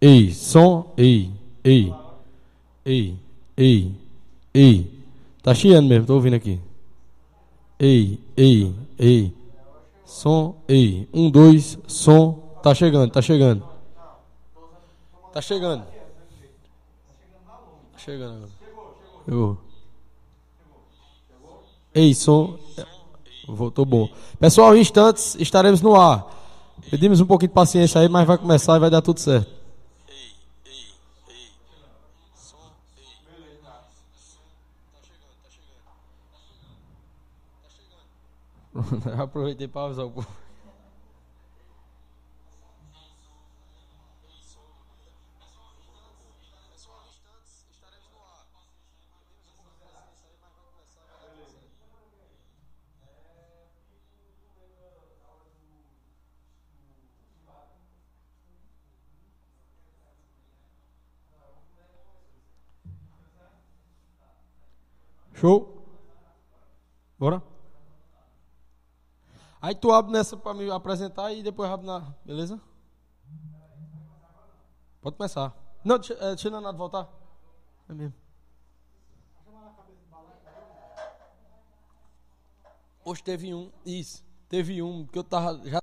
Ei, som, ei, ei, ei, ei, ei. Tá chiando mesmo, tô ouvindo aqui. Ei, ei, ei. Som, ei. Um, dois, som. Tá chegando, tá chegando. Tá chegando. Tá chegando agora. Chegou. Ei, som. Voltou bom. Pessoal, em instantes estaremos no ar. Pedimos um pouquinho de paciência aí, mas vai começar e vai dar tudo certo. Aproveitei para avisar o povo. Show? Bora? Aí tu abre nessa para me apresentar e depois abre na. Beleza? Pode começar. Não, é, deixa nada voltar. É mesmo. Hoje teve um. Isso. Teve um que eu tava. Já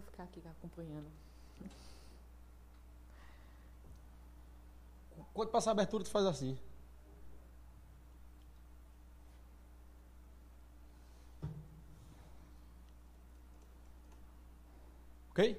vou ficar aqui acompanhando. Quando passa a abertura, tu faz assim. Ok?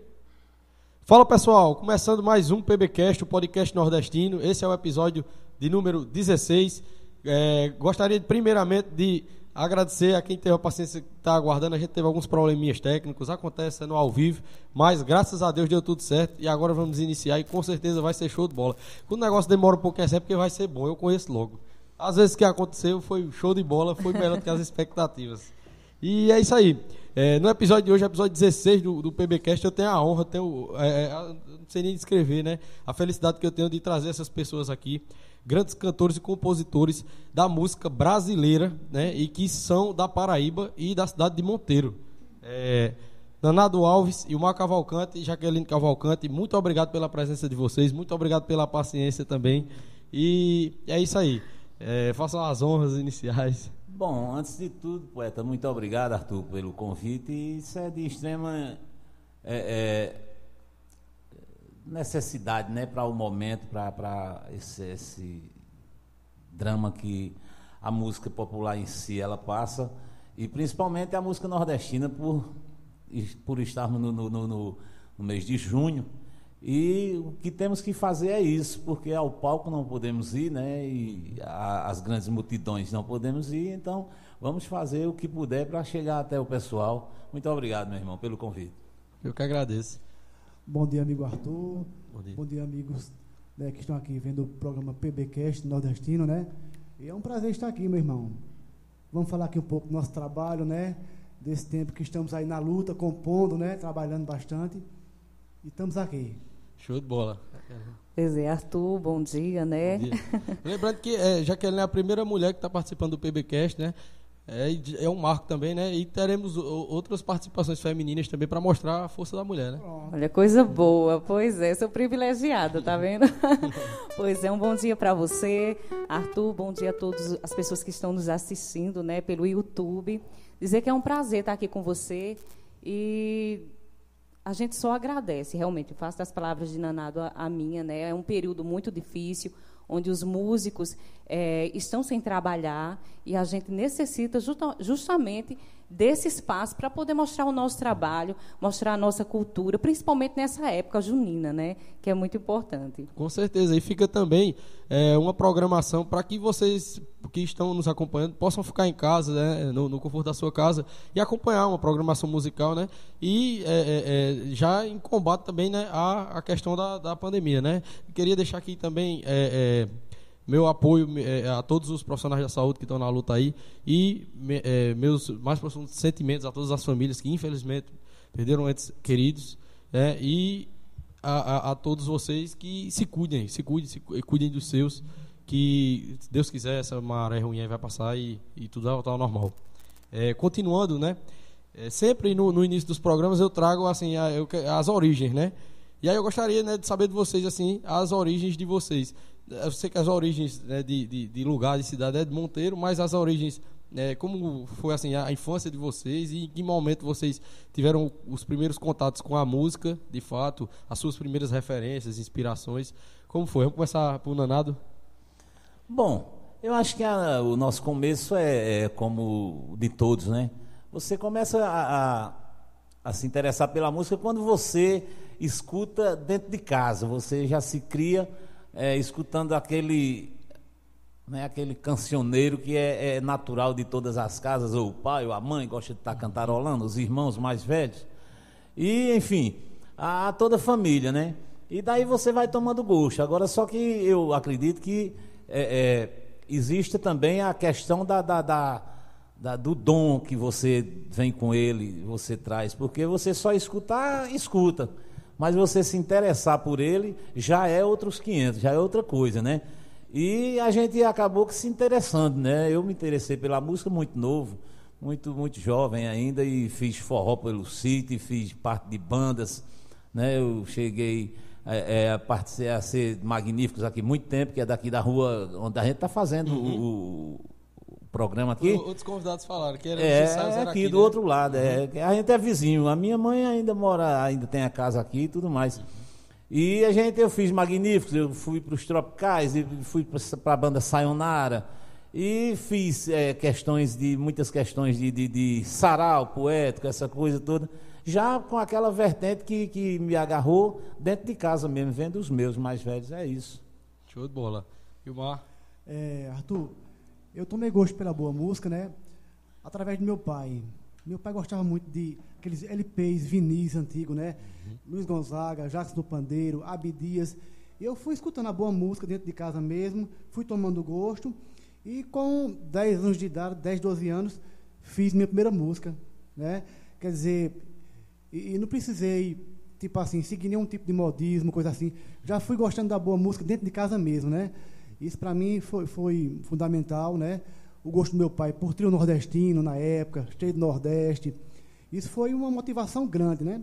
Fala pessoal, começando mais um PBcast, o podcast nordestino. Esse é o episódio de número 16. É, gostaria primeiramente de agradecer a quem teve a paciência que está aguardando. A gente teve alguns probleminhas técnicos, acontece no ao vivo, mas graças a Deus deu tudo certo e agora vamos iniciar e com certeza vai ser show de bola. Quando o negócio demora um pouco é porque vai ser bom, eu conheço logo. Às vezes que aconteceu foi show de bola, foi melhor do que as expectativas. E é isso aí. É, no episódio de hoje, episódio 16 do, do PBcast, eu tenho a honra, tenho, é, é não sei nem descrever, né? A felicidade que eu tenho de trazer essas pessoas aqui grandes cantores e compositores da música brasileira, né? E que são da Paraíba e da cidade de Monteiro. É, Danado Alves e o Mar Cavalcante e Jaqueline Cavalcante, muito obrigado pela presença de vocês, muito obrigado pela paciência também. E é isso aí. É, façam as honras iniciais. Bom, antes de tudo, poeta, muito obrigado, Arthur, pelo convite. Isso é de extrema é, é, necessidade né, para o momento, para esse, esse drama que a música popular em si ela passa, e principalmente a música nordestina por, por estarmos no, no, no, no mês de junho. E o que temos que fazer é isso, porque ao palco não podemos ir, né? E a, as grandes multidões não podemos ir, então vamos fazer o que puder para chegar até o pessoal. Muito obrigado, meu irmão, pelo convite. Eu que agradeço. Bom dia, amigo Arthur. Bom dia, Bom dia amigos né, que estão aqui vendo o programa PBcast Nordestino, né? E é um prazer estar aqui, meu irmão. Vamos falar aqui um pouco do nosso trabalho, né? Desse tempo que estamos aí na luta, compondo, né? Trabalhando bastante. E estamos aqui. Show de bola. Pois é, Arthur, bom dia, né? Bom dia. Lembrando que é, Jaqueline é a primeira mulher que está participando do PBcast, né? É, é, um marco também, né? E teremos outras participações femininas também para mostrar a força da mulher, né? Olha, coisa boa. Pois é, sou privilegiada, tá vendo? pois é, um bom dia para você, Arthur. Bom dia a todas as pessoas que estão nos assistindo, né, pelo YouTube. Dizer que é um prazer estar aqui com você e a gente só agradece, realmente. Faço das palavras de Nanado a, a minha, né? É um período muito difícil onde os músicos é, estão sem trabalhar e a gente necessita justa, justamente desse espaço para poder mostrar o nosso trabalho, mostrar a nossa cultura, principalmente nessa época junina, né, que é muito importante. Com certeza. E fica também é, uma programação para que vocês que estão nos acompanhando possam ficar em casa, né, no, no, conforto da sua casa e acompanhar uma programação musical, né, e é, é, é já em combate também, né, a, a questão da, da pandemia, né. queria deixar aqui também é, é, meu apoio é, a todos os profissionais da saúde que estão na luta aí e é, meus mais profundos sentimentos a todas as famílias que infelizmente perderam entes queridos é, e a, a, a, todos vocês que se cuidem, se cuidem, se cuidem dos seus, que Deus quiser essa maré ruim aí vai passar e, e tudo vai voltar ao normal. É, continuando, né? É, sempre no, no, início dos programas eu trago assim a, eu, as origens, né? E aí eu gostaria né, de saber de vocês assim as origens de vocês eu sei que as origens né, de, de, de, lugar, de cidade é de Monteiro, mas as origens, né, como foi assim a infância de vocês e em que momento vocês tiveram os primeiros contatos com a música, de fato, as suas primeiras referências, inspirações, como foi? Vamos começar por Nanado? Bom, eu acho que a, o nosso começo é, é, como de todos, né? Você começa a, a, a se interessar pela música quando você escuta dentro de casa, você já se cria é, escutando aquele, né, aquele cancioneiro que é, é, natural de todas as casas, ou o pai ou a mãe gosta de estar cantarolando, os irmãos mais velhos. E, enfim, a, toda a família, né? E daí você vai tomando gosto. Agora, só que eu acredito que é, é, existe também a questão da, da, da, da, do dom que você vem com ele, você traz. Porque você só escutar, escuta mas você se interessar por ele já é outros 500, já é outra coisa, né? E a gente acabou que se interessando, né? Eu me interessei pela música muito novo, muito muito jovem ainda e fiz forró pelo sítio, fiz parte de bandas, né? Eu cheguei é, é, a, participar, a ser magníficos aqui muito tempo, que é daqui da rua onde a gente está fazendo uhum. o, programa aqui. Outros convidados falaram que era, é, aqui, aqui do né? outro lado. É, uhum. a gente é vizinho. A minha mãe ainda mora, ainda tem a casa aqui e tudo mais. Uhum. E a gente, eu fiz magníficos, eu fui para os tropicais, fui para a banda Sayonara, e fiz é, questões de, muitas questões de, de, de sarau poético, essa coisa toda, já com aquela vertente que, que me agarrou dentro de casa mesmo, vendo os meus mais velhos, é isso. Show de bola. E o Mar? É, Arthur, eu tomei gosto pela boa música, né? Através do meu pai. Meu pai gostava muito de aqueles LPs, vinis antigos, né? Uhum. Luiz Gonzaga, Jacques do Pandeiro, Abdias. Eu fui escutando a boa música dentro de casa mesmo, fui tomando gosto. E com 10 anos de idade, 10, 12 anos, fiz minha primeira música, né? Quer dizer, e, e não precisei, tipo assim, seguir nenhum tipo de modismo, coisa assim. Já fui gostando da boa música dentro de casa mesmo, né? Isso para mim foi, foi fundamental, né? O gosto do meu pai por trio nordestino na época, cheio do Nordeste. Isso foi uma motivação grande, né?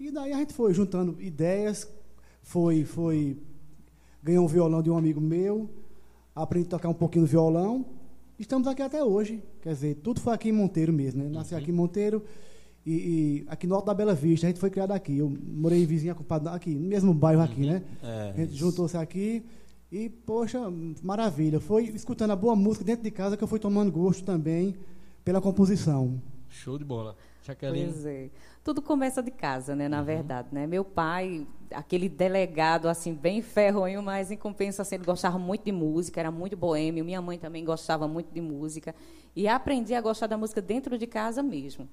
E daí a gente foi juntando ideias, foi, foi ganhou um violão de um amigo meu, aprendi a tocar um pouquinho do violão. Estamos aqui até hoje. Quer dizer, tudo foi aqui em Monteiro mesmo, né? Nasci uhum. aqui em Monteiro e, e, aqui no Alto da Bela Vista. A gente foi criado aqui. Eu morei em vizinha aqui, no mesmo bairro aqui, uhum. né? É, a gente juntou-se aqui. E, poxa, maravilha. Foi escutando a boa música dentro de casa que eu fui tomando gosto também pela composição. Show de bola. Jaqueline. Pois é. Tudo começa de casa, né, na uhum. verdade, né? Meu pai, aquele delegado assim bem ferronho, mas em compensação ele gostava muito de música, era muito boêmio. Minha mãe também gostava muito de música e aprendi a gostar da música dentro de casa mesmo,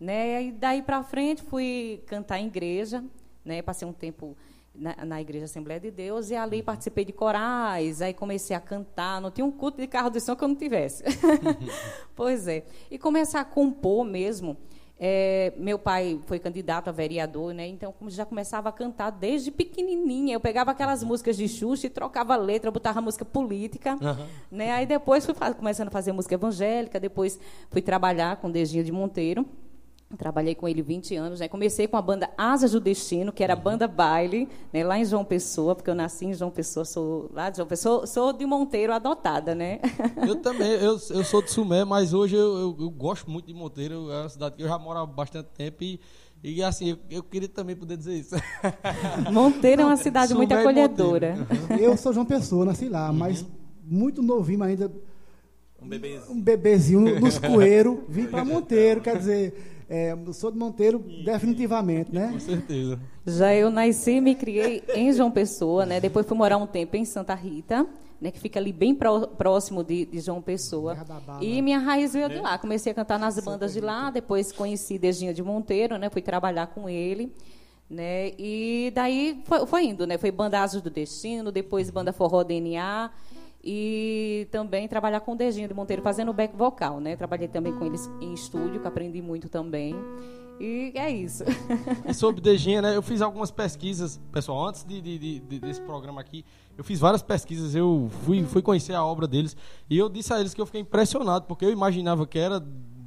né? E daí para frente fui cantar em igreja, né? Passei um tempo na, na, Igreja Assembleia de Deus e ali participei de corais, aí comecei a cantar, não tinha um culto de carro de som que eu não tivesse. pois é. E comecei a compor mesmo, É, meu pai foi candidato a vereador, né? Então já começava a cantar desde pequenininha. Eu pegava aquelas músicas de Xuxa e trocava a letra, botava música política, uhum. né? Aí depois fui começando a fazer música evangélica, depois fui trabalhar com Dejinha de Monteiro. Trabalhei com ele 20 anos, né? Comecei com a banda Asas do Destino, que era a uhum. banda baile, né? lá em João Pessoa, porque eu nasci em João Pessoa, sou lá de João Pessoa, sou de Monteiro adotada, né? Eu também, eu, eu sou de Sumé, mas hoje eu, eu, eu, gosto muito de Monteiro, é uma cidade que eu já moro há bastante tempo e, e assim, eu, eu queria também poder dizer isso. Monteiro é uma cidade Sumé muito acolhedora. Uhum. Eu sou João Pessoa, nasci lá, uhum. mas muito novinho ainda. Um bebezinho. Um bebezinho nos coeiros, vim para Monteiro, quer dizer é, sou de Monteiro definitivamente, né? Com certeza. Já eu nasci e me criei em João Pessoa, né? Depois fui morar um tempo em Santa Rita, né? Que fica ali bem próximo de, de João Pessoa. E minha raiz veio de lá. Comecei a cantar nas bandas de lá, depois conheci Dejinha de Monteiro, né? Fui trabalhar com ele. Né? E daí foi, foi indo, né? Foi Banda Asos do Destino, depois Banda Forró DNA, e também trabalhar com o Dejinho de Monteiro fazendo back vocal, né? Trabalhei também com eles em estúdio, que aprendi muito também. E é isso. E sobre Dejinha, né? Eu fiz algumas pesquisas, pessoal, antes de, de, de, desse programa aqui, eu fiz várias pesquisas, eu fui, fui conhecer a obra deles e eu disse a eles que eu fiquei impressionado, porque eu imaginava que era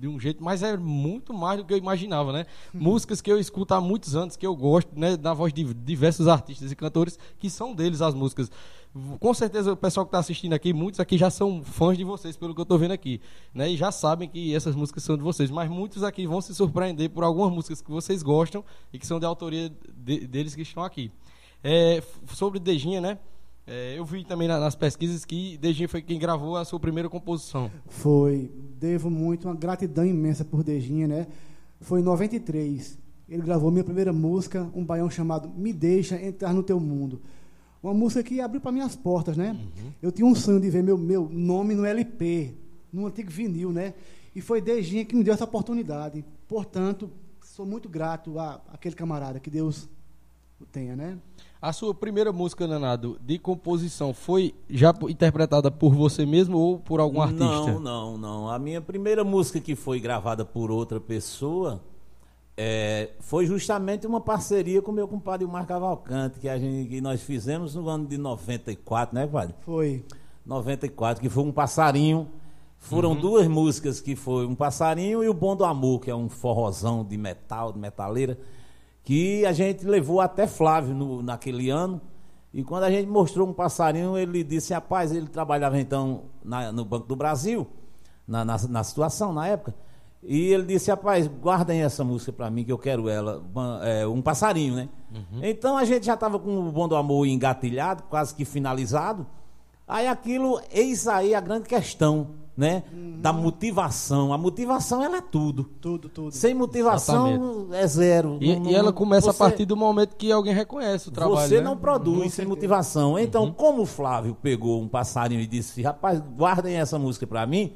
de um jeito, mas é muito mais do que eu imaginava, né? Músicas que eu escuto há muitos anos, que eu gosto, né? Na voz de diversos artistas e cantores, que são deles as músicas. Com certeza o pessoal que está assistindo aqui, muitos aqui já são fãs de vocês, pelo que eu estou vendo aqui. Né? E já sabem que essas músicas são de vocês. Mas muitos aqui vão se surpreender por algumas músicas que vocês gostam e que são de autoria de, deles que estão aqui. É, sobre Dejinha, né? É, eu vi também nas pesquisas que Dejinha foi quem gravou a sua primeira composição. Foi. Devo muito, uma gratidão imensa por Dejinha, né? Foi em 93. Ele gravou minha primeira música, um baião chamado Me Deixa Entrar no Teu Mundo. Uma música que abriu para mim as portas, né? Uhum. Eu tinha um sonho de ver meu, meu nome no LP, no antigo vinil, né? E foi Dejinha que me deu essa oportunidade. Portanto, sou muito grato a aquele camarada, que Deus o tenha, né? A sua primeira música, Nanado, de composição, foi já interpretada por você mesmo ou por algum artista? Não, não, não. A minha primeira música que foi gravada por outra pessoa é, foi justamente uma parceria com meu compadre Mar Cavalcante, que, a gente, que nós fizemos no ano de 94, né, Padre? Foi. 94, que foi um passarinho. Foram uhum. duas músicas que foi um passarinho e o Bom do Amor, que é um forrozão de metal, de metaleira, que a gente levou até Flávio no, naquele ano. E quando a gente mostrou um passarinho, ele disse, rapaz, ele trabalhava então na, no Banco do Brasil, na, na, na situação na época. E ele disse, rapaz, guardem essa música para mim, que eu quero ela. É, um passarinho, né? Uhum. Então a gente já estava com o Bom do Amor engatilhado, quase que finalizado. Aí aquilo, eis aí a grande questão, né? Uhum. Da motivação. A motivação, ela é tudo. Tudo, tudo. Sem motivação, Exatamente. é zero. E, não, e ela começa você, a partir do momento que alguém reconhece o trabalho. Você né? não produz uhum. sem motivação. Então, uhum. como o Flávio pegou um passarinho e disse, rapaz, guardem essa música para mim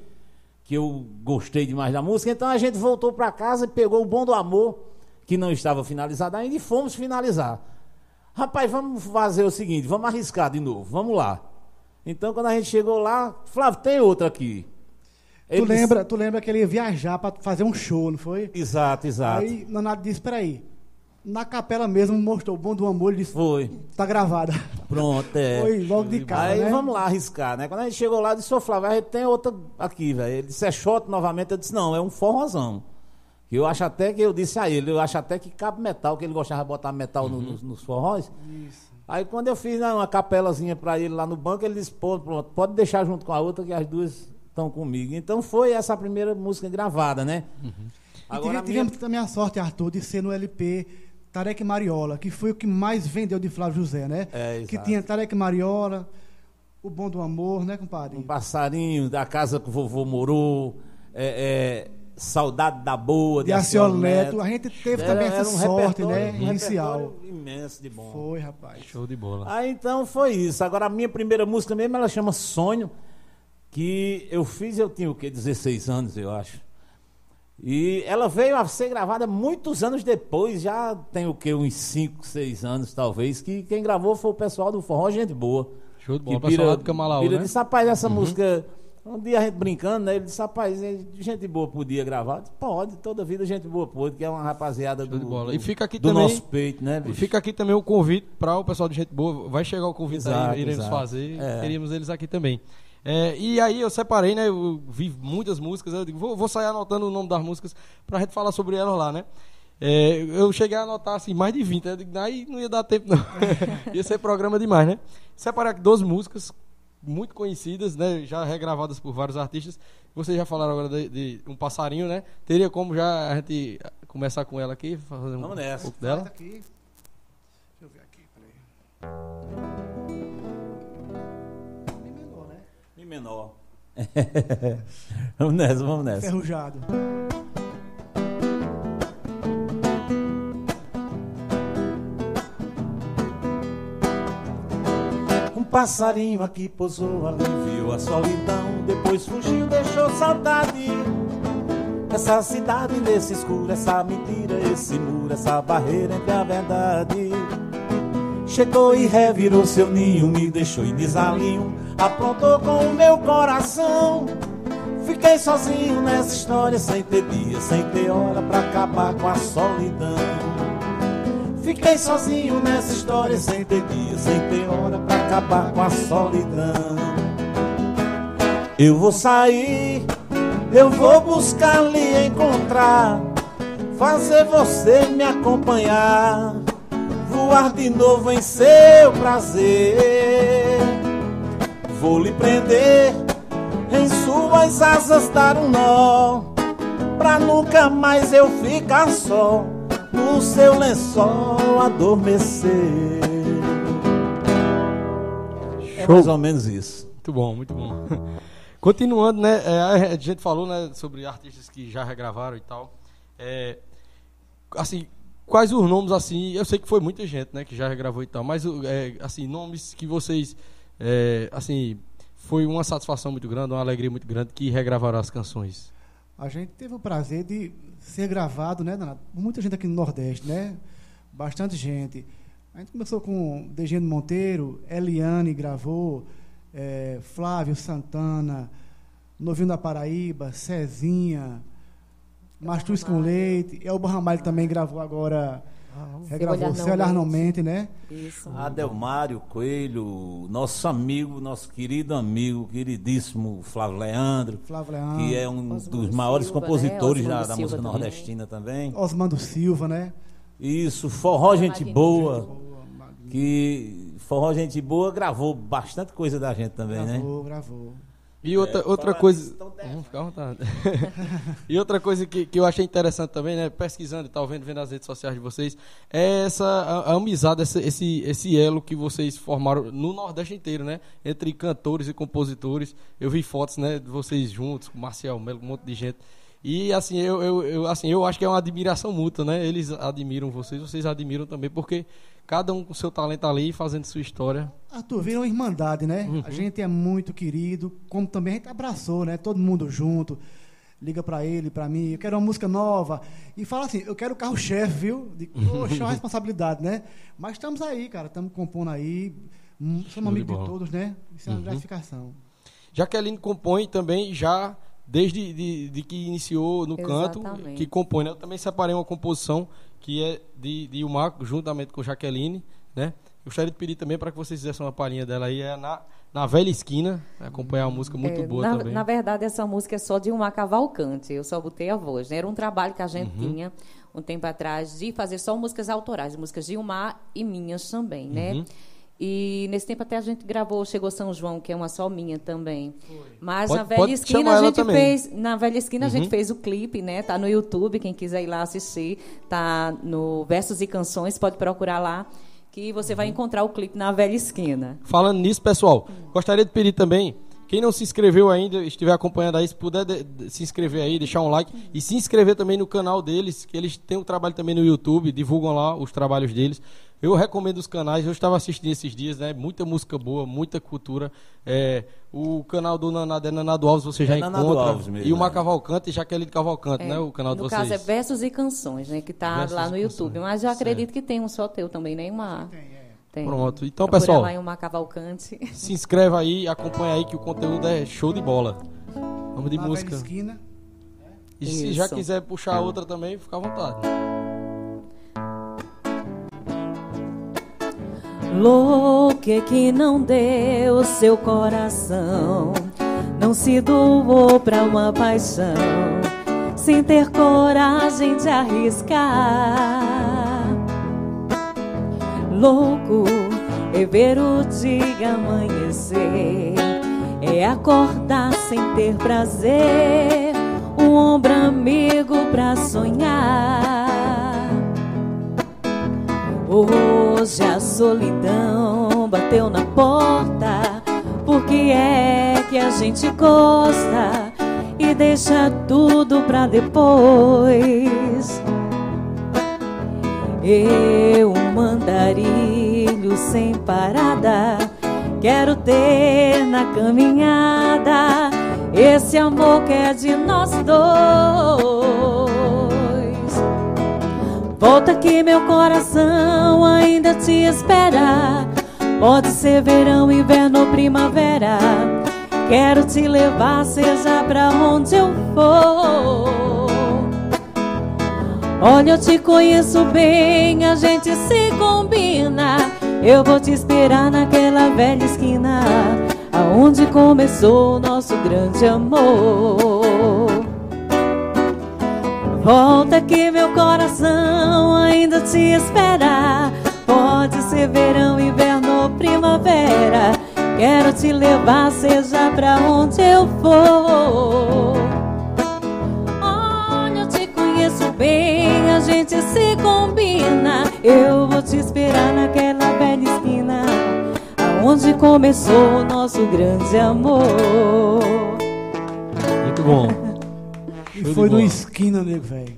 que eu gostei demais da música. Então a gente voltou para casa e pegou o Bom do Amor, que não estava finalizado ainda, e fomos finalizar. Rapaz, vamos fazer o seguinte, vamos arriscar de novo, vamos lá. Então quando a gente chegou lá, Flávio, tem outra aqui. tu, lembra, tu lembra que ele ia viajar para fazer um show, não foi? Exato, exato. Aí Nonato disse, peraí, na capela mesmo mostrou o bom do amor, ele disse, foi. Tá gravada. Pronto, é. Foi logo de cara. Aí né? vamos lá arriscar, né? Quando a gente chegou lá, disse, ô Flávio, a gente tem outra aqui, velho. Ele disse, é shot novamente. Eu disse, não, é um forrozão. Eu acho até que eu disse a ele, eu acho até que cabe metal, que ele gostava de botar metal uhum. no, nos, nos forróis. Isso. Aí quando eu fiz né, uma capelazinha para ele lá no banco, ele disse, pô, pronto, pode deixar junto com a outra, que as duas estão comigo. Então foi essa a primeira música gravada, né? Uhum. Agora, tivemos minha... também a sorte, Arthur, de ser no LP Tarek Mariola, que foi o que mais vendeu de Flávio José, né? É, que tinha Tarek Mariola, O Bom do Amor, né, compadre? Um passarinho da casa que o vovô morou, é, é, Saudade da Boa, de, de Aciolo Neto. A gente teve era, também essa um sorte, né, um inicial. imenso de bom. Foi, rapaz. Show de bola. Aí então foi isso. Agora a minha primeira música mesmo, ela chama Sonho, que eu fiz, eu tinha o quê? 16 anos, eu acho. E ela veio a ser gravada muitos anos depois, já tem o que, uns 5, 6 anos talvez, que quem gravou foi o pessoal do Forró Gente Boa. Show de bola, o pessoal lá do Camalaú, né? disse, rapaz, essa uhum. música Um dia a gente brincando, né? Ele disse, rapaz, é gente boa podia gravar? Disse, pode, toda vida gente boa pode, que é uma rapaziada do, bola. do, E fica aqui do também- nosso peito, né, E bicho? fica aqui também o convite para o pessoal de Gente Boa. Vai chegar o convite Exato, aí, iremos exato. fazer. É. Queríamos eles aqui também. É, e aí eu separei, né? Eu vi muitas músicas. Eu digo, vou, vou sair anotando o nome das músicas pra gente falar sobre elas lá, né? É, eu cheguei a anotar assim, mais de 20. Eu digo, aí não ia dar tempo, não. ia ser programa demais, né? Separei aqui 12 músicas muito conhecidas, né? Já regravadas por vários artistas. Vocês já falaram agora de, de um passarinho, né? Teria como já a gente começar com ela aqui, fazer um Vamos nessa. pouco Faz dela. aqui. Deixa eu ver aqui, peraí. Mi menor, né? Mi menor. vamos nessa, vamos nessa. Ferrujado. Um passarinho aqui pousou ali, viu a solidão, depois fugiu, deixou saudade. Essa cidade nesse escuro, essa mentira, esse muro, essa barreira entre a verdade. Chegou e revirou seu ninho, me deixou em desalinho, aprontou com o meu coração. Fiquei sozinho nessa história, sem ter dia, sem ter hora pra acabar com a solidão. Fiquei sozinho nessa história, sem ter dia, sem ter hora pra acabar com a solidão. Eu vou sair, eu vou buscar lhe encontrar, fazer você me acompanhar, voar de novo em seu prazer. Vou lhe prender em suas asas, dar um nó, pra nunca mais eu ficar só no seu lençol adormecer. É Show. mais ou menos isso. Muito bom, muito bom. Continuando, né? é, a gente falou né, sobre artistas que já regravaram e tal. É, assim, quais os nomes assim? Eu sei que foi muita gente, né, que já regravou e tal, mas é, assim, nomes que vocês é, assim, foi uma satisfação muito grande, uma alegria muito grande que regravaram as canções. A gente teve o prazer de ser gravado, né, por muita gente aqui no Nordeste, né? Bastante gente. A gente começou com Degeno Monteiro, Eliane gravou, eh, Flávio Santana, Novinho da Paraíba, Cezinha, Mastruz com Leite, Elba Ramalho também gravou agora, regravou Olhar Seu Não Olhar Não Mente. Né? Isso. Adelmário Coelho, nosso amigo, nosso querido amigo, queridíssimo Flávio Leandro, Flávio Leandro, que é um Osmando dos maiores Silva, né? compositores da, Osmando da Silva música também. nordestina também. Osmando Silva, né? Isso, Forró Gente Magnífico. Boa, que Forró Gente Boa gravou bastante coisa da gente também, né? Gravou, gravou. E outra, É, outra coisa. então. Vamos ficar à vontade. e outra coisa que, que eu achei interessante também, né? Pesquisando e tal, vendo, vendo as redes sociais de vocês, é essa a, a amizade, essa- esse, esse elo que vocês formaram no Nordeste inteiro, né? Entre cantores e compositores. Eu vi fotos, né, de vocês juntos, com Marcial Melo, um monte de gente. E assim, eu, eu, eu, assim, eu acho que é uma admiração mútua, né? Eles admiram vocês, vocês admiram também, porque cada um com seu talento ali, fazendo sua história. Arthur, vira uma irmandade, né? Uhum. A gente é muito querido, como também a gente abraçou, né? Todo mundo junto. Liga pra ele, pra mim, eu quero uma música nova. E fala assim, eu quero o carro-chefe, viu? De, poxa, é uma responsabilidade, né? Mas estamos aí, cara, estamos compondo aí. hum, Somos de amigos de todos, né? Isso é uma Uhum. gratificação. Jaqueline compõe também já desde de, de que iniciou no canto, Exatamente. que compõe. Né? Eu também separei uma composição que é de, de Ilmar, juntamente com Jaqueline. Né? Gostaria de pedir também para que vocês fizessem uma palhinha dela aí, é na, na Velha Esquina, acompanhar uma música muito É, boa na, também. na verdade, essa música é só de uma cavalcante. Eu só botei a voz. né? Era um trabalho que a gente Uhum. tinha um tempo atrás de fazer só músicas autorais, músicas de Gilmar e minhas também, né? Uhum. E nesse tempo até a gente gravou Chegou São João, que é uma só minha também. Mas Pode- na velha esquina a gente também. fez, na velha esquina a Uhum. gente fez o clipe, né? Tá no YouTube, quem quiser ir lá assistir, tá no Versos e Canções, pode procurar lá que você Uhum. vai encontrar o clipe na velha esquina. Falando nisso, pessoal, gostaria de pedir também, quem não se inscreveu ainda, estiver acompanhando aí, se puder de- de- se inscrever aí, deixar um like e se inscrever também no canal deles, que eles têm um trabalho também no YouTube, divulgam lá os trabalhos deles. Eu recomendo os canais, eu estava assistindo esses dias, né? Muita música boa, muita cultura. É, o canal do Nanado é Nanado Alves, você já É Nanado encontra. Alves mesmo, e o Mar né? Cavalcante e Jaqueline Cavalcante, né? O canal de no vocês. caso é Versos e Canções, né? Que tá Versos lá no YouTube. Canções. Mas eu Certo. acredito que tem um só teu também, né? Uma... Tem, é. Tem. Pronto. Então, Procura pessoal, lá em uma cavalcante. se inscreve aí, acompanha aí que o conteúdo é show de bola. Vamos de Na velha música. esquina. E se já Isso. quiser puxar outra também, fica à vontade. Louque que não deu seu coração, não se doou pra uma paixão, sem ter coragem de arriscar. Louco é ver o dia amanhecer, é acordar sem ter prazer, um ombro amigo pra sonhar. Hoje a solidão bateu na porta. Por que é que a gente gosta e deixa tudo pra depois? Eu, mandarilho sem parada, quero ter na caminhada esse amor que é de nós dois. Volta que meu coração ainda te espera. Pode ser verão, inverno primavera. Quero te levar, seja pra onde eu for. Olha, eu te conheço bem, a gente se combina. Eu vou te esperar naquela velha esquina, aonde começou o nosso grande amor. Volta que meu coração ainda te espera. Pode ser verão, inverno ou primavera. Quero te levar, seja pra onde eu for. Olha, eu te conheço bem, a gente se combina. Eu vou te esperar naquela velha esquina, aonde começou o nosso grande amor. Muito bom. E foi no bola. esquina, nego, velho.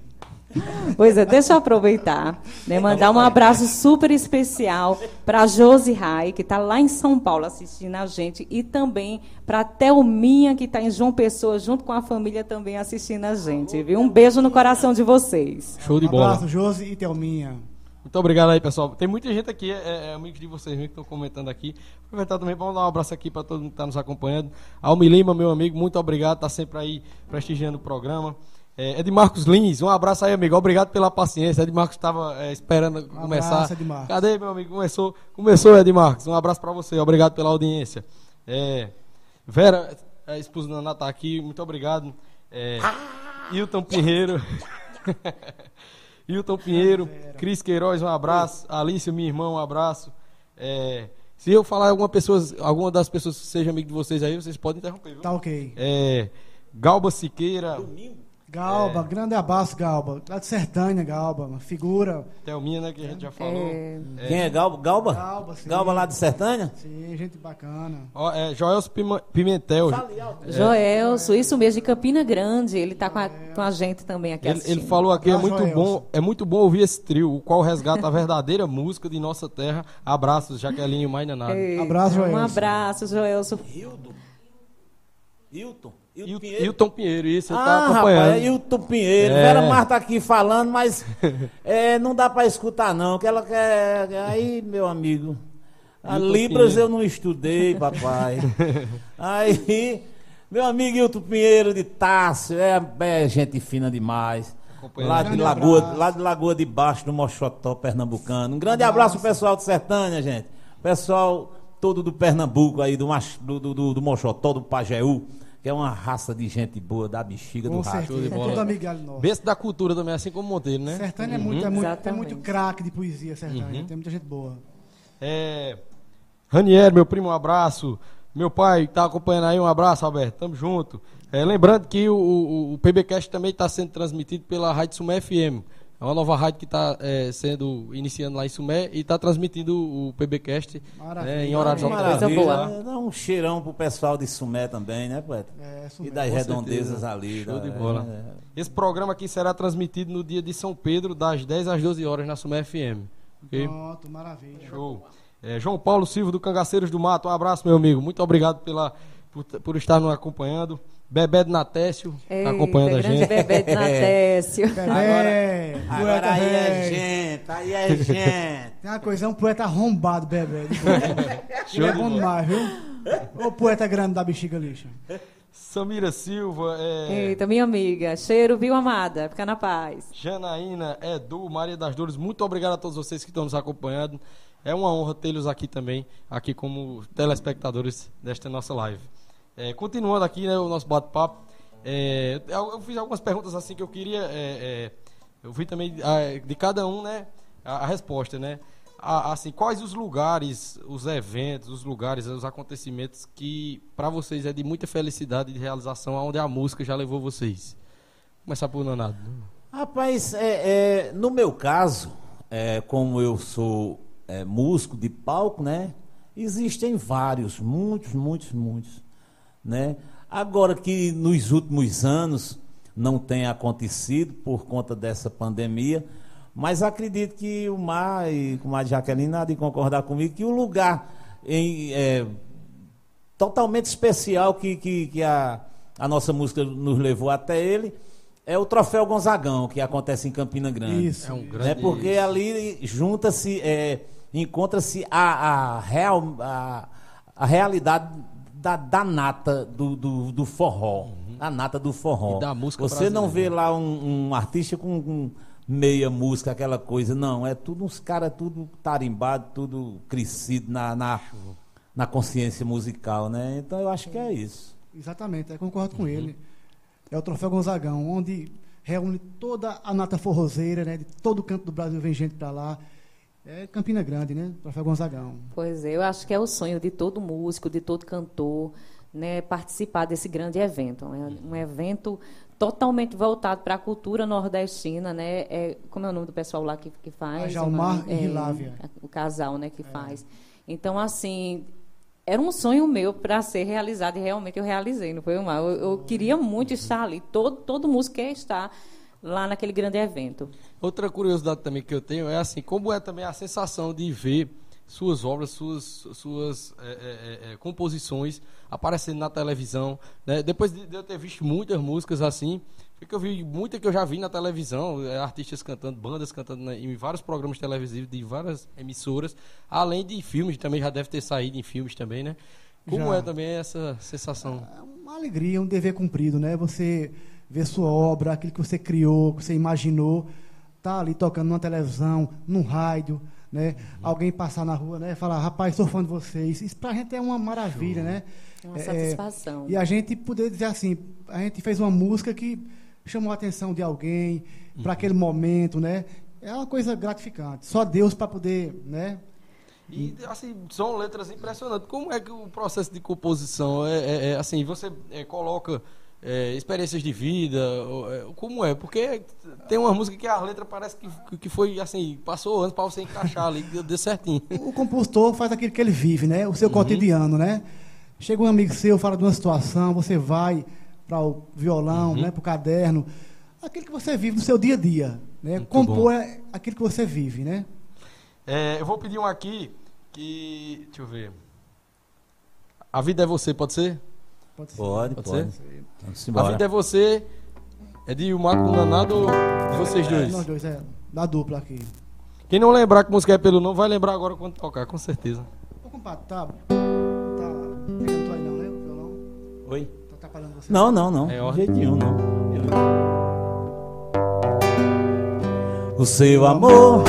Pois é, deixa eu aproveitar, né, mandar um abraço super especial para Josi Rai, que está lá em São Paulo assistindo a gente, e também para Thelminha, que está em João Pessoa, junto com a família também assistindo a gente, viu? Um beijo no coração de vocês. Show de Um bola. abraço, Josi e Thelminha. Muito obrigado aí, pessoal. Tem muita gente aqui, é, é amigos de vocês mesmo que estão comentando aqui. Aproveitar também para mandar um abraço aqui para todo mundo que está nos acompanhando. Almi Lima, meu amigo, muito obrigado, está sempre aí prestigiando o programa. É, Edmarcos Lins, um abraço aí, amigo. Obrigado pela paciência. Edmarcos estava é, esperando começar. abraço, Edmarcos. Cadê, meu amigo? Começou, começou, Edmarcos. Um abraço para você. Obrigado pela audiência. É, Vera, a esposa Naná está aqui. Muito obrigado. É, Hilton Pinheiro. Hilton Pinheiro, Cris Queiroz, um abraço. Alice, minha irmã, um abraço. É, se eu falar alguma pessoa, alguma das pessoas que seja amigo de vocês aí, vocês podem interromper, viu? Tá ok. É, Galba Siqueira, Galba, É. grande abraço, Galba. Lá de Sertânia, Galba, uma figura. Thelminha, né, que a gente já falou. É, É, Quem é Galba? Galba? Galba, sim. Galba lá de Sertânia? Sim, gente bacana. ó, é, Joelso Pimentel. Joelso, isso mesmo, de Campina Grande, ele está com a, com a gente também aqui Ele, ele falou aqui, é muito Joelso. bom, é muito bom ouvir esse trio, o qual resgata a verdadeira música de nossa terra. Abraços, Jaqueline e. Eita, Abraço, Um Joelso. abraço, Joelso. Hilton. Hilton. Hilton Hilton Pinheiro. Hilton Pinheiro, isso, Ah, tá acompanhando. rapaz, é Hilton Pinheiro. É. Vera Marta aqui falando, mas é, não dá pra escutar não, que ela quer... Aí, meu amigo, a Hilton Libras Pinheiro. eu não estudei, papai. Aí, meu amigo Hilton Pinheiro de Tássio, é, é gente fina demais. Lá de, Lagoa, abraço. lá de Lagoa de Baixo, do Mochotó, Pernambucano. Um grande abraço pro pessoal de Sertânia, gente. Pessoal todo do Pernambuco aí, do, do, do, do Mochotó, do Pajeú, que é uma raça de gente boa, da bexiga, do Com rato. De certeza. bola. Tudo amigalho nosso. Berço da cultura também, assim como Monteiro, né? Sertânia é muito, é muito, é muito craque de poesia, Sertânia. Uhum. Tem muita gente boa. É, Ranieri, meu primo, um abraço. Meu pai tá acompanhando aí, um abraço, Alberto. Tamo junto. É, lembrando que o, o, o PBcast também está sendo transmitido pela Rádio Sumé FM. É uma nova rádio que está sendo iniciando lá em Sumé e está transmitindo o PBcast né, em horários alternativos. lá. Dá um cheirão pro pessoal de Sumé também, né, poeta? É, isso E das redondezas certeza. ali. Show da- de bola. é, Esse programa aqui será transmitido no dia de São Pedro, das 10 às 12 horas na Sumé FM. ok? Pronto, maravilha. Show. É, João Paulo Silva do Cangaceiros do Mato, um abraço, meu amigo. Muito obrigado pela, por, por estar nos acompanhando. Bebé de Natécio, Eita, acompanhando a gente. Bebé de Natécio. Bebê, Agora poeta aí é gente, aí é gente. Tem uma coisa, é um poeta arrombado, bebê. Ele é bom demais, viu? Ô poeta grande da bexiga lixa. Samira Silva, é, Eita, minha amiga. Cheiro, viu, amada? Fica na paz. Janaína, Edu, Maria das Dores, muito obrigado a todos vocês que estão nos acompanhando. É uma honra tê-los aqui também, aqui como telespectadores desta nossa live. É, continuando aqui né, o nosso bate-papo, é, eu, eu fiz algumas perguntas assim que eu queria. é, é, eu vi também ah, de cada um né, a, a resposta, né? A- assim, quais os lugares, os eventos, os lugares, os acontecimentos que para vocês é de muita felicidade de realização, aonde a música já levou vocês? Começar por Nanado. Rapaz, é, é, no meu caso, é, como eu sou músico de palco, né? Existem vários, muitos, muitos, muitos, né? Agora que nos últimos anos não tem acontecido por conta dessa pandemia, mas acredito que o Mar e com a Jaqueline há de concordar comigo que o lugar em, é, totalmente especial que, que, que a, a nossa música nos levou até ele é o Troféu Gonzagão, que acontece em Campina Grande. Isso. É um Né? grande. Porque ali junta-se, é, encontra-se a, a, real, a, a realidade da, da nata do, do, do forró. A nata do forró. Uhum. E da música Você não vê lá um, um artista com, com meia música, aquela coisa. Não, é tudo uns caras tudo tarimbado, tudo crescido na, na, na consciência musical, né? Então eu acho que é isso. Exatamente, eu concordo com ele. É o Troféu Gonzagão, onde reúne toda a nata forrozeira, né? De todo canto do Brasil vem gente para lá. É Campina Grande, né? Troféu Gonzagão. Pois é, eu acho que é o sonho de todo músico, de todo cantor, né, participar desse grande evento. É um evento totalmente voltado para a cultura nordestina, né? É, como é o nome do pessoal lá que, que faz? A Jalmar O nome- eRilávia. O casal, né, que faz. Então, assim, era um sonho meu para ser realizado e realmente eu realizei, não foi uma. Eu, eu queria muito estar ali. Todo, todo músico quer estar lá naquele grande evento. Outra curiosidade também que eu tenho é assim, como é também a sensação de ver suas obras, suas, suas é, é, é, composições aparecendo na televisão. né? Depois de de eu ter visto muitas músicas assim, porque eu vi muita que eu já vi na televisão, é, artistas cantando, bandas cantando na- em vários programas televisivos de várias emissoras, além de filmes, também já deve ter saído em filmes também, né? Como Já. é também essa sensação? É uma alegria, um dever cumprido, né? Você ver sua obra, aquilo que você criou, que você imaginou, tá ali tocando numa televisão, num rádio, né? Alguém passar na rua, né? Falar, rapaz, sou fã de vocês. Isso pra gente é uma maravilha, né? Uma É, satisfação. E a gente poder dizer assim, a gente fez uma música que chamou a atenção de alguém para aquele momento, né? É uma coisa gratificante. Só Deus para poder, né? E assim, são letras impressionantes. Como é que o processo de composição é, é- é, assim, você é, coloca é, experiências de vida, é, como é? Porque tem uma música que a letra parece que, que foi assim, passou anos para você encaixar ali, deu, certinho. O compositor faz aquilo que ele vive, né? O seu cotidiano, né? Chega um amigo seu, fala de uma situação, você vai para o violão, né? Para o caderno, aquilo que você vive no seu dia a dia, né? Muito Compor é aquilo que você vive, né? É, eu vou pedir um aqui que, deixa eu ver. A vida é você, pode ser? Pode ser. Pode, Pode pode. ser? Vamos A embora. vida é você. É de o Marco Nanado ou de vocês É, dois? nós dois, é. Da dupla aqui. Quem não lembrar que música é pelo não, vai lembrar agora quando tocar, com certeza. Ô, compadre, tá. Tá. Pegando tu aí não, né? O violão. Oi? Tá atrapalhando você. Não, não, não. É de ordem. jeito nenhum, não. O seu amor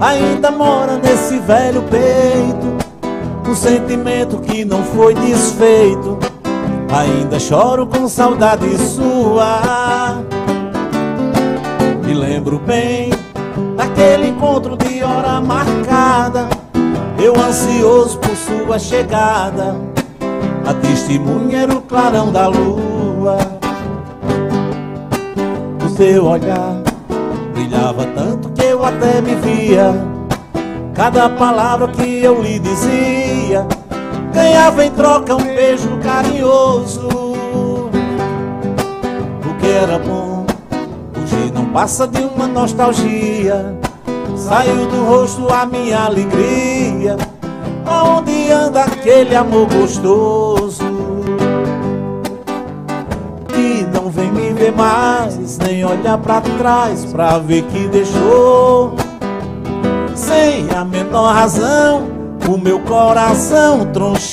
ainda mora nesse velho peito. Um sentimento que não foi desfeito. Ainda choro com saudade sua. Me lembro bem daquele encontro de hora marcada. Eu ansioso por sua chegada. A testemunha era o clarão da lua. O seu olhar brilhava tanto que eu até me via. Cada palavra que eu lhe dizia ganhava em troca um beijo carinhoso. O que era bom hoje não passa de uma nostalgia. Saiu do rosto a minha alegria. Aonde anda aquele amor gostoso? não vem me ver mais, nem olhar pra trás pra ver que deixou. Sem a menor razão, o meu coração,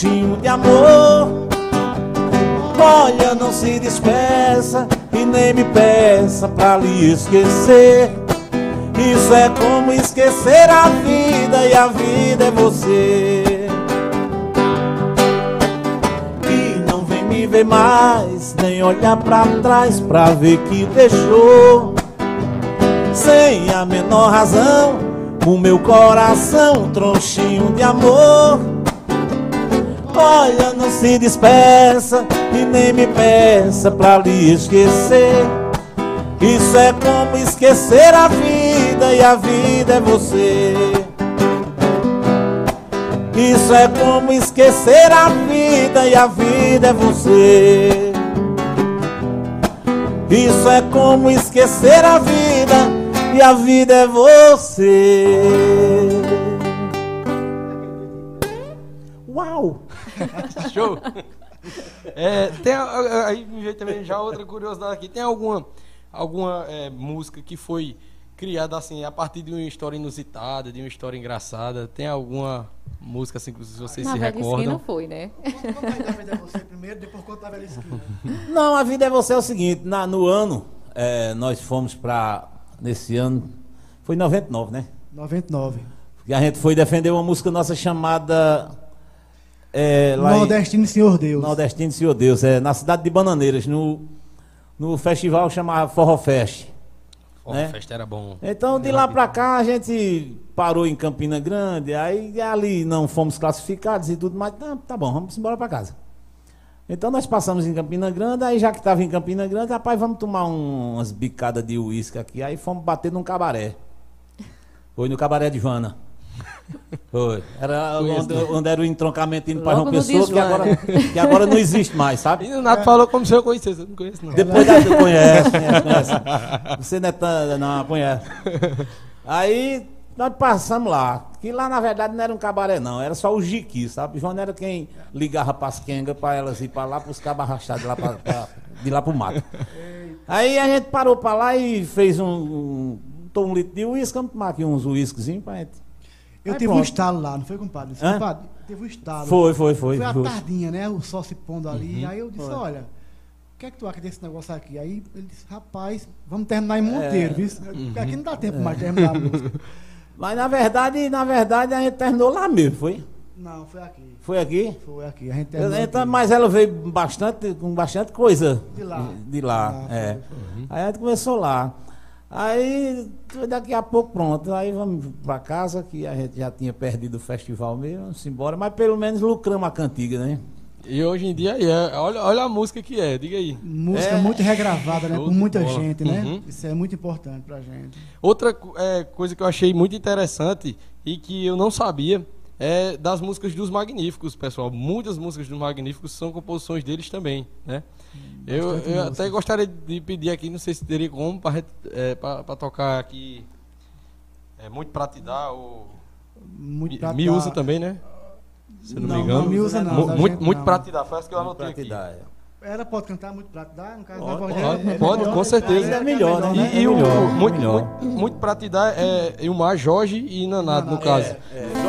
tronchinho de amor. Olha, não se despeça e nem me peça pra lhe esquecer. Isso é como esquecer a vida e a vida é você. E não vem me ver mais, nem olhar pra trás pra ver que deixou. Sem a menor razão, o meu coração, tronchinho de amor. Olha, não se despeça e nem me peça pra lhe esquecer. Isso é como esquecer a vida e a vida é você. Isso é como esquecer a vida e a vida é você. Isso é como esquecer a vida e a vida é você. Uau! Show! É, tem, aí me veio também já outra curiosidade aqui. Tem alguma, alguma é, música que foi criada assim a partir de uma história inusitada, de uma história engraçada? Tem alguma música assim que vocês Na se velha recordam? esquina foi, né? Conta da vida é você primeiro, depois conta a velha esquina. Não, a vida é você é o seguinte, na- no ano, é, nós fomos pra. Nesse ano. Foi em 99, né? 99. E a gente foi defender uma música nossa chamada. É, lá em- Nordestino Senhor Deus. Nordestino Senhor Deus, é, na cidade de Bananeiras, no, no festival chamado Forró Fest. Né? a festa era bom. Então, de lá pra cá, a gente parou em Campina Grande, aí ali não fomos classificados e tudo mais. Tá, tá bom, vamos embora pra casa. Então, nós passamos em Campina Grande, aí já que estava em Campina Grande, rapaz, vamos tomar um- umas bicadas de uísque aqui. Aí fomos bater num cabaré. Foi no cabaré de Joana. Foi. Era onde, onde era o entroncamento indo para João Pessoa, que agora, que agora não existe mais, sabe? E o Nato falou como se eu conhecesse, eu não conheço não. Depois da. Conhece, conhece, conhece. Você não é tão. Não, conhece. Aí nós passamos lá. Que lá na verdade não era um cabaré, não. Era só o Jiqui, sabe? João era quem ligava pras quengas pra elas ir pra lá, pros cabas arrastados de lá, lá pro mato. Aí a gente parou pra lá e fez um. um, um litro de uísque, vamos tomar aqui uns uísquezinhos pra gente. Eu Aí tive um pronto. estalo lá, não foi, compadre? Hã? Compadre, teve um estalo. Foi, foi, foi. Foi foi. tardinha, né? O sol se pondo ali. Aí eu disse, Foi. olha, o que é que tu acha desse negócio aqui? Aí ele disse, rapaz, vamos terminar em Monteiro, viu? Porque Aqui não dá tempo mais de terminar a música. Mas na verdade, na verdade, a gente terminou lá mesmo, foi? Não, foi aqui. Foi aqui? Foi aqui. A gente terminou Então, aqui. mas ela veio bastante, com bastante coisa De lá. De lá, é. foi, Aí a gente começou lá. Aí daqui a pouco pronto. Aí vamos pra casa, que a gente já tinha perdido o festival mesmo, vamos embora, mas pelo menos lucramos a cantiga, né? E hoje em dia, é, olha, olha a música que é, diga aí. Música É. muito regravada, né? Com muita bola. gente, né? Uhum. Isso é muito importante pra gente. Outra é, coisa que eu achei muito interessante e que eu não sabia é das músicas dos Magníficos, pessoal. Muitas músicas dos Magníficos são composições deles também, né? Eu, Bastante eu músicas. até gostaria de pedir aqui, não sei se teria como, para tocar aqui é, Muito Pra Te Dar, ou Muito pra me dar- usa também, né? Se eu não, Não, me engano. não me usa não, Mu- muito gente muito não. Pra Te Dar, foi essa que eu anotei aqui. dar, é. Ela pode cantar muito pra te dar, no caso Pode, da voz pode, dela, é pode, melhor, com certeza. ainda É melhor, né? E, e É o melhor, muito, melhor. muito, muito pra te dar é Ilmar, Jorge e Nanado, no Nanado, caso. Jorge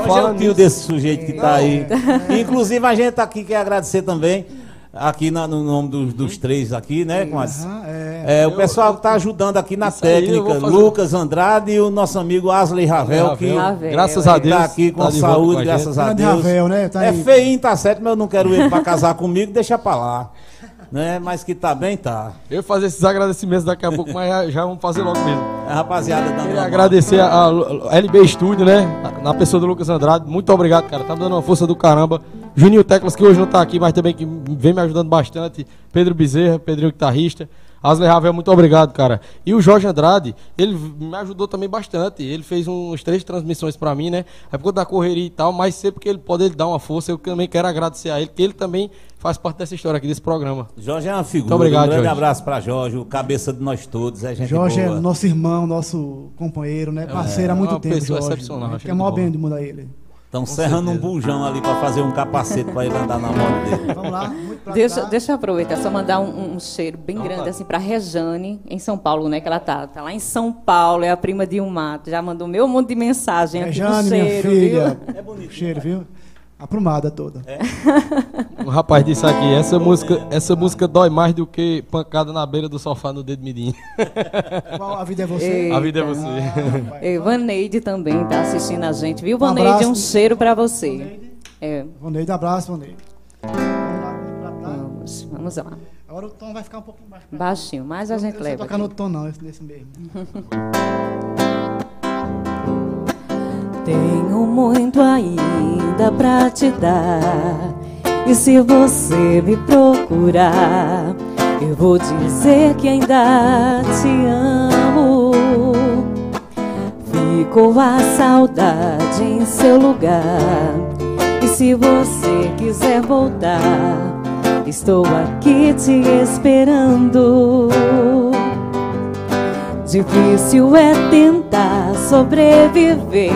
é Falando o tio nisso- desse sujeito que É, tá aí. é. Inclusive a gente aqui quer agradecer também, aqui na- no nome dos, dos três aqui, né, com as- Aham, é. É, o Eu- pessoal que está ajudando aqui na técnica, Lucas Andrade e o nosso amigo Asley Ravel, que Ravel. Graças a Deus. está aqui com tá saúde, a graças a Deus. Ravel, né? Tá é feinho, tá certo, mas eu não quero ele para casar comigo, deixa pra lá. Né? Mas que tá bem, tá. Eu vou fazer esses agradecimentos daqui a pouco, mas já, já vamos fazer logo mesmo. É, rapaziada, dando Queria agradecer a, a LB Studio, né? Na pessoa do Lucas Andrade. Muito obrigado, cara. Tá me dando uma força do caramba. Juninho Teclas, que hoje não tá aqui, mas também que vem me ajudando bastante. Pedro Bezerra, Pedrinho Guitarrista. Asley Ravel, muito obrigado, cara. E o Jorge Andrade, ele me ajudou também bastante. Ele fez uns três transmissões pra mim, né? É por conta da correria e tal, mas sempre que ele pode ele dar uma força, eu também quero agradecer a ele, que ele também faz parte dessa história aqui, desse programa. Jorge é uma figura. Muito obrigado, um grande Jorge. abraço para Jorge, o cabeça de nós todos. É gente Jorge é boa. nosso irmão, nosso companheiro, né? Parceiro há é muito uma tempo, pessoa Jorge. excepcional, A gente show quer de maior bem de mudar ele. Estão serrando um certeza. bujão ali para fazer um capacete para ele andar na moto dele. Vamos lá. Muito Deixa, deixa eu aproveitar, só mandar um, um cheiro bem grande assim para Rejane, em São Paulo, né? Que ela tá, tá lá em São Paulo, é a prima de um mato. Já mandou meu monte de mensagem aqui Rejane, cheiro, minha filha. viu? É bonito. Cheiro, viu? Aprumada toda. É. O rapaz disse aqui, essa música, essa música dói mais do que pancada na beira do sofá no dedo midinho. Qual a vida é você? Ei. A vida é Eita. você. Ah, rapaz. E Vaneide também tá assistindo a gente, viu? Um Vaneide, abraço. um cheiro para você. É, Voneide, abraço, Voneide. Vamos lá, vamos lá. vamos, vamos lá. Agora o tom vai ficar um baixo. Baixinho, mas a Eu- gente eu não sei leva. tocar no aqui. tom, não, esse nesse mesmo. Tenho muito ainda pra te dar. E se você me procurar, eu vou dizer que ainda te amo. Ficou a saudade em seu lugar. E se você quiser voltar, estou aqui te esperando. Difícil é tentar sobreviver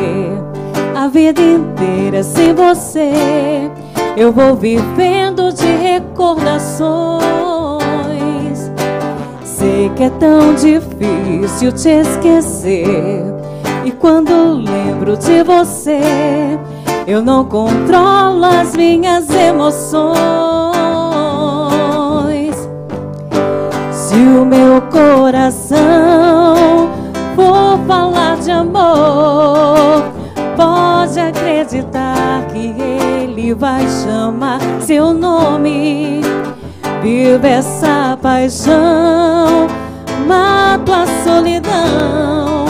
a vida inteira sem você. Eu vou vivendo de recordações. Sei que é tão difícil te esquecer. E quando lembro de você, eu não controlo as minhas emoções. O meu coração. For falar de amor, pode acreditar que ele vai chamar seu nome. Viva essa paixão, mato a solidão,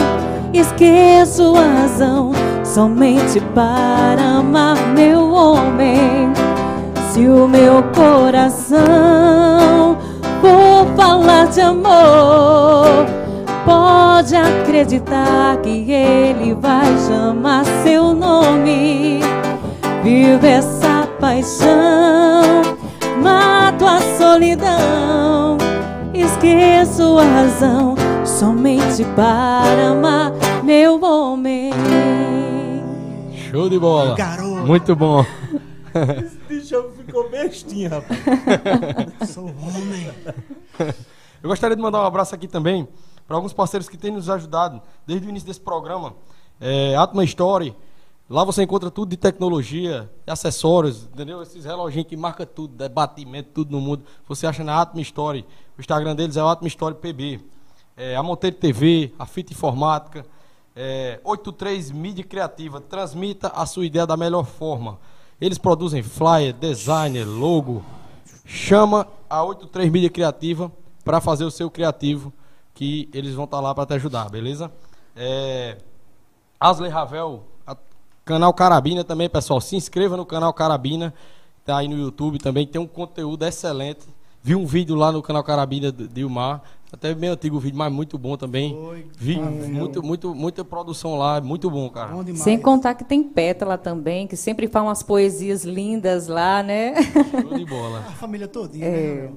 esqueço a razão, somente para amar meu homem. Se o meu coração for falar de amor, pode acreditar que ele vai chamar seu nome. Viva essa paixão, mato a solidão, esqueço a razão, somente para amar meu homem. Show de bola. Garoto. Muito bom. bicho ficou bestinha, rapaz. Sou homem. Eu gostaria de mandar um abraço aqui também para alguns parceiros que têm nos ajudado desde o início desse programa. É, Atma Story. Lá você encontra tudo de tecnologia, acessórios, entendeu? Esses reloginhos que marca tudo, debatimento, tudo no mundo. Você acha na Atma Story. O Instagram deles é o Atma Story PB. É, a Monteiro TV, a Fita Informática, é, 83 Mídia Criativa. Transmita a sua ideia da melhor forma. Eles produzem flyer, designer, logo. Chama a 83 Mídia Criativa para fazer o seu criativo, que eles vão estar lá para te ajudar, beleza? É, Asley Ravel, a- canal Carabina também, pessoal. Se inscreva no canal Carabina, tá aí no YouTube também, tem um conteúdo excelente. Vi um vídeo lá no canal Carabina de de Ilmar, até bem antigo o vídeo, mas muito bom também. Foi. Vi muito, muito, muita produção lá, muito bom, cara. Bom. Sem contar que tem Pétala também, que sempre faz umas poesias lindas lá, né? Show de bola. A família todinha, É. né?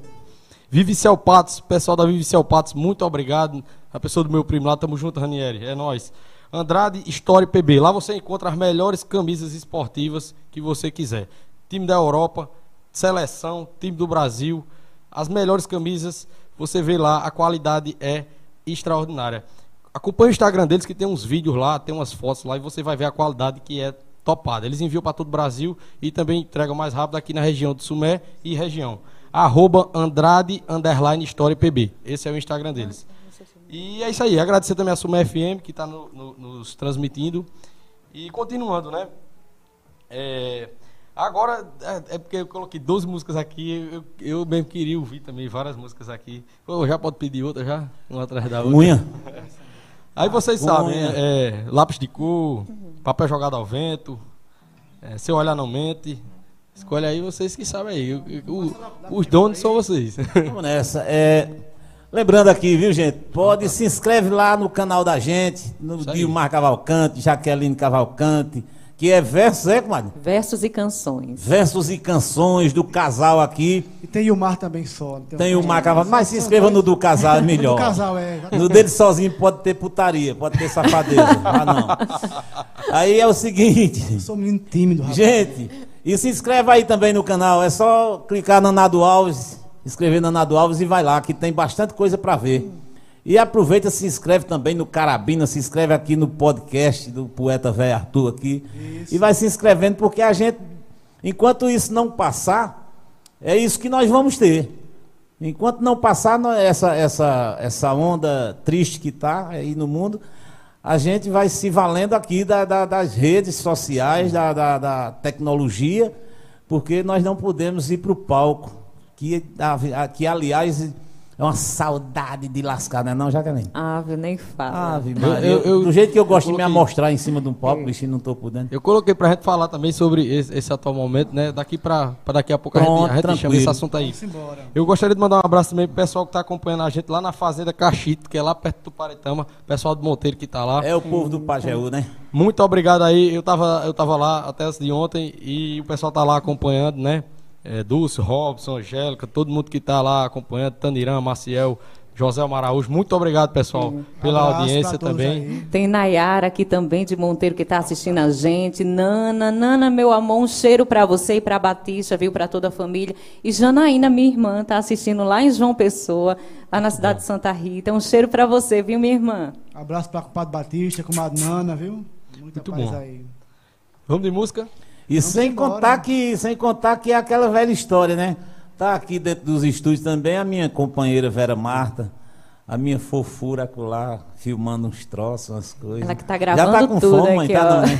Vive Patos, pessoal da Vive Patos, muito obrigado. A pessoa do meu primo lá, tamo junto, Ranieri, é nóis. Andrade Story PB, lá você encontra as melhores camisas esportivas que você quiser. Time da Europa, seleção, time do Brasil, as melhores camisas, você vê lá, a qualidade é extraordinária. Acompanhe o Instagram deles que tem uns vídeos lá, tem umas fotos lá e você vai ver a qualidade que é topada. Eles enviam para todo o Brasil e também entregam mais rápido aqui na região do Sumé e região. Arroba Andrade Underline PB. Esse é o Instagram deles. E é isso aí. Agradecer também a Sumé FM que está nos transmitindo. E continuando, né? É, agora, é, é porque eu coloquei 12 músicas aqui. Eu, eu mesmo queria ouvir também várias músicas aqui. Pô, já pode pedir outra já? Uma atrás da outra. Unha. Aí vocês Maconha. sabem, é, é, lápis de cor, papel jogado ao vento, é, seu olhar não mente. Escolhe aí vocês que sabem aí. O- o- os donos são vocês. Vamos nessa. É, lembrando aqui, viu, gente? Pode se inscreve lá no canal da gente, no. Dilmar Cavalcante, Jaqueline Cavalcante, que é versos, é, comadre? Versos e canções. Versos e canções do casal aqui. E tem o Mar também só. não Tem o Mar Cavalcante, mas se inscreva no do casal, é melhor. Do casal, é. No dele sozinho pode ter putaria, pode ter safadeza. Ah, não. Aí é o seguinte. Eu sou um menino tímido, rapaz. Gente, E se inscreve aí também no canal. É só clicar na Nado Alves, escrever na Nado Alves e vai lá, que tem bastante coisa para ver. E aproveita, se inscreve também no Carabina, se inscreve aqui no podcast do poeta velho Arthur aqui. Isso. E vai se inscrevendo, porque a gente, enquanto isso não passar, é isso que nós vamos ter. Enquanto não passar essa, essa, essa onda triste que está aí no mundo, a gente vai se valendo aqui da, da, das redes sociais, da, da, tecnologia, porque nós não podemos ir para o palco. Que, que, aliás, é uma saudade de lascar, né? Não, Jaqueline? Ave, nem fala. Ave, Maria. Eu, eu, do jeito que eu gosto eu de me amostrar em cima de um palco, bicho, não estou podendo. Eu coloquei pra gente falar também sobre esse, esse atual momento, né? Daqui pra, pra daqui a pouco Pronto, a gente, a gente chama esse assunto aí. Eu gostaria de mandar um abraço também pro pessoal que tá acompanhando a gente lá na Fazenda Cachito, que é lá perto do Paretama, pessoal do Monteiro que tá lá. É o povo do Pajeú, né? Muito obrigado aí. Eu tava, eu tava lá até antes de ontem e o pessoal tá lá acompanhando, né? É, Dulce, Robson, Angélica, todo mundo que está lá acompanhando, Tanirã, Maciel, José Maraújo, muito obrigado, pessoal, Sim. pela Abraço audiência também. Aí. Tem Nayara aqui também de Monteiro que está assistindo a gente. Nana, Nana, meu amor, um cheiro para você e para a Batista, viu, para toda a família. E Janaína, minha irmã, está assistindo lá em João Pessoa, lá na cidade de Santa Rita. Um cheiro para você, viu, minha irmã? Abraço para o compadre Batista, comadre Nana, viu? Muita muito bom. aí. Vamos de música? E sem contar que, sem contar que é aquela velha história, né? Tá aqui dentro dos estúdios também a minha companheira Vera Marta, a minha fofura lá, filmando uns troços, umas coisas. Ela que tá gravando Já tá com tudo fome, aqui, tá, não, né?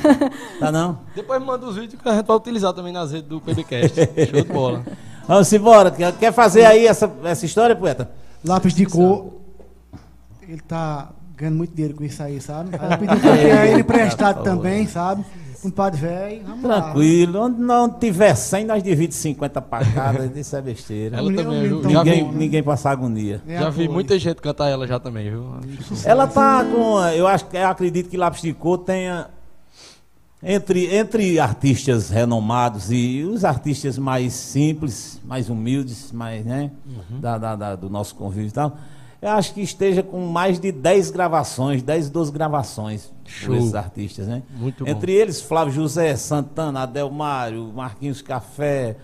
tá não? Depois manda os vídeos que a gente vai utilizar também nas redes do PBcast. Show de bola. Vamos embora. Quer fazer aí essa, essa história, poeta? Lápis de cor. Ele tá ganhando muito dinheiro com isso aí, sabe? Aí eu pedi pra ele emprestado também, sabe? Compadre velho, vamos Tranquilo. Lá. Onde não tiver 100, nós dividimos 50 para cada. Isso é besteira. Ela também, viu? Ninguém, vi, ninguém passa agonia. Já vi muita gente cantar ela já também, viu? Ela tá com. Eu acho eu acredito que Lápis de Cor tenha. Entre, entre artistas renomados e os artistas mais simples, mais humildes, mais, né? Uhum. Da, da, da, do nosso convívio e tal eu acho que esteja com mais de 10 gravações, 10, 12 gravações Show. esses artistas, né? Muito Entre eles, Flávio José, Santana, Adelmário, Marquinhos Café,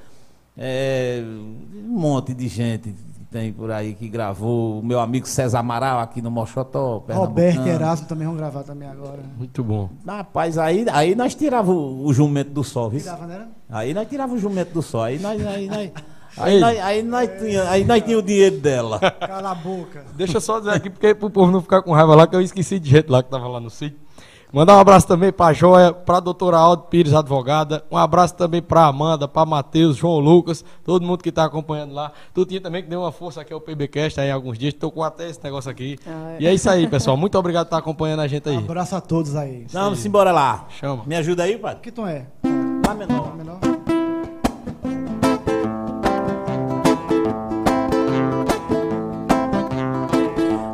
é, um monte de gente que tem por aí que gravou. O meu amigo César Amaral aqui no Mochotó, Roberto e Erasmo também vão gravar também agora. Muito bom. Rapaz, aí, aí nós tirávamos o, jumento do sol, viu? Tirava, né? Aí nós tirávamos o jumento do sol. Aí nós, aí nós Aí, nós, aí, nós tinha, aí nós tinha o dinheiro dela. Cala a boca. Deixa eu só dizer aqui, porque pro povo não ficar com raiva lá, que eu esqueci de gente lá que tava lá no sítio. Mandar um abraço também pra Joia, pra doutora Aldo Pires, advogada. Um abraço também pra Amanda, pra Matheus, João Lucas, todo mundo que tá acompanhando lá. Tutinho também que deu uma força aqui ao PBcast aí alguns dias. Tô com até esse negócio aqui. Ah, é. E é isso aí, pessoal. Muito obrigado por estar acompanhando a gente aí. Um abraço a todos aí. Vamos embora lá. Chama. Me ajuda aí, pai. Que tom é? Lá menor. Lá menor.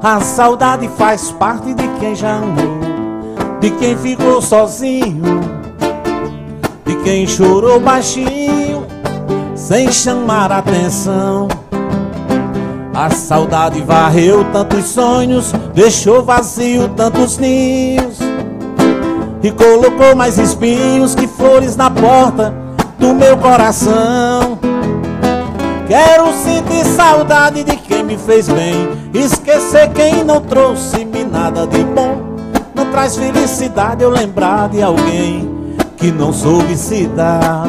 A saudade faz parte de quem já amou, de quem ficou sozinho, de quem chorou baixinho, sem chamar atenção. A saudade varreu tantos sonhos, deixou vazio tantos ninhos, e colocou mais espinhos que flores na porta do meu coração. Quero sentir saudade de quem me fez bem. Esquecer quem não trouxe-me nada de bom. Não traz felicidade eu lembrar de alguém que não soube se dar.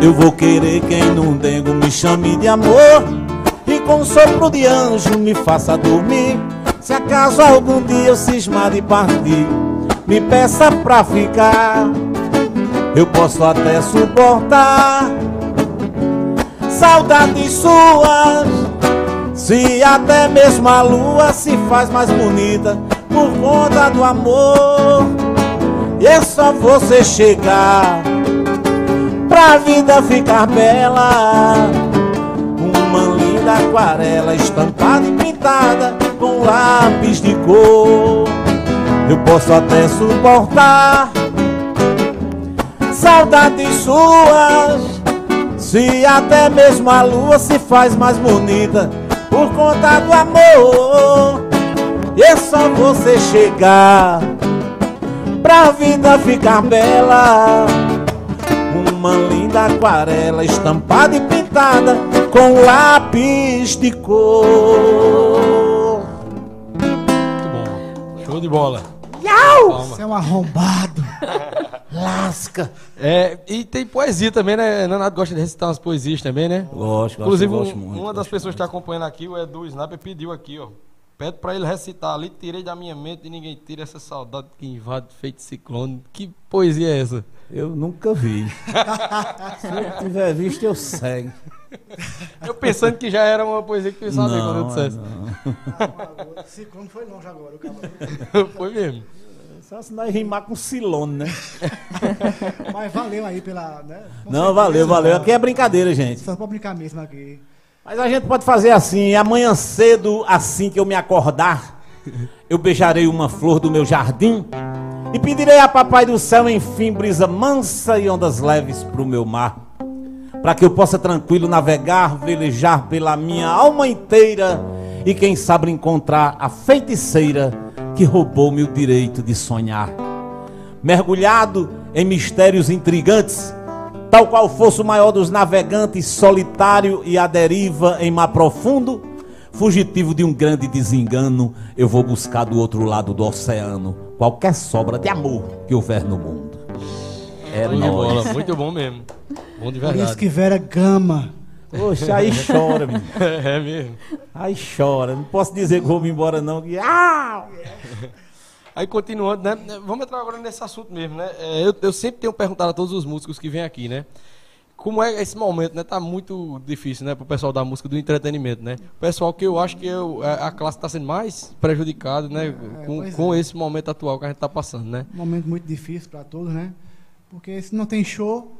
Eu vou querer quem num dengo me chame de amor. E com sopro de anjo me faça dormir. Se acaso algum dia eu cismar de partir, me peça pra ficar. Eu posso até suportar saudades suas. Se até mesmo a lua se faz mais bonita por conta do amor. E é só você chegar pra vida ficar bela. Uma linda aquarela estampada e pintada com lápis de cor. Eu posso até suportar saudades suas se até mesmo a lua se faz mais bonita por conta do amor, e é só você chegar pra vida ficar bela. uma linda aquarela estampada e pintada com lápis de cor. Muito bom. Show de bola. Você é um arrombado. Lasca. É, e tem poesia também, né? Nanato gosta de recitar umas poesias também, né? Gosto, Inclusive, gosto, um- muito, uma das pessoas que está muito. acompanhando aqui, o Edu Sniper, pediu aqui, ó. Pede pra ele recitar ali, tirei da minha mente e ninguém tira essa saudade que invade feito ciclone. Que poesia é essa? Eu nunca vi. Se eu tiver visto, eu sei. Eu pensando que já era uma poesia que eu sabia quando eu dissesse. não. Ciclone foi longe agora, o cara. Foi mesmo. Só se nós rimar com Silone, né? Mas valeu aí pela. Né? Não, certeza, valeu, valeu. Aqui é brincadeira, gente. Só pra brincar mesmo aqui. Mas a gente pode fazer assim, amanhã cedo, assim que eu me acordar, eu beijarei uma flor do meu jardim e pedirei a papai do céu, enfim, brisa mansa e ondas leves pro meu mar, para que eu possa tranquilo navegar, velejar pela minha alma inteira e quem sabe encontrar a feiticeira que roubou-me o direito de sonhar. Mergulhado em mistérios intrigantes, tal qual fosse o maior dos navegantes, solitário e à deriva em mar profundo, fugitivo de um grande desengano, eu vou buscar do outro lado do oceano qualquer sobra de amor que houver no mundo. É bola, nóis. Muito bom mesmo. Bom de Por isso verdade. que Vera gama. Poxa, aí chora, menino. É mesmo. Aí chora. Não posso dizer que vou me embora, não. Ah! Aí continuando, né? Vamos entrar agora nesse assunto mesmo, né? É, eu, eu sempre tenho perguntado a todos os músicos que vêm aqui, né? Como é esse momento, né? Tá muito difícil, né? Pro pessoal da música, do entretenimento, né? O pessoal que eu acho que eu, a, classe está sendo mais prejudicada, né? com pois com é. esse momento atual que a gente tá passando, né? Um momento muito difícil para todos, né? Porque se não tem show,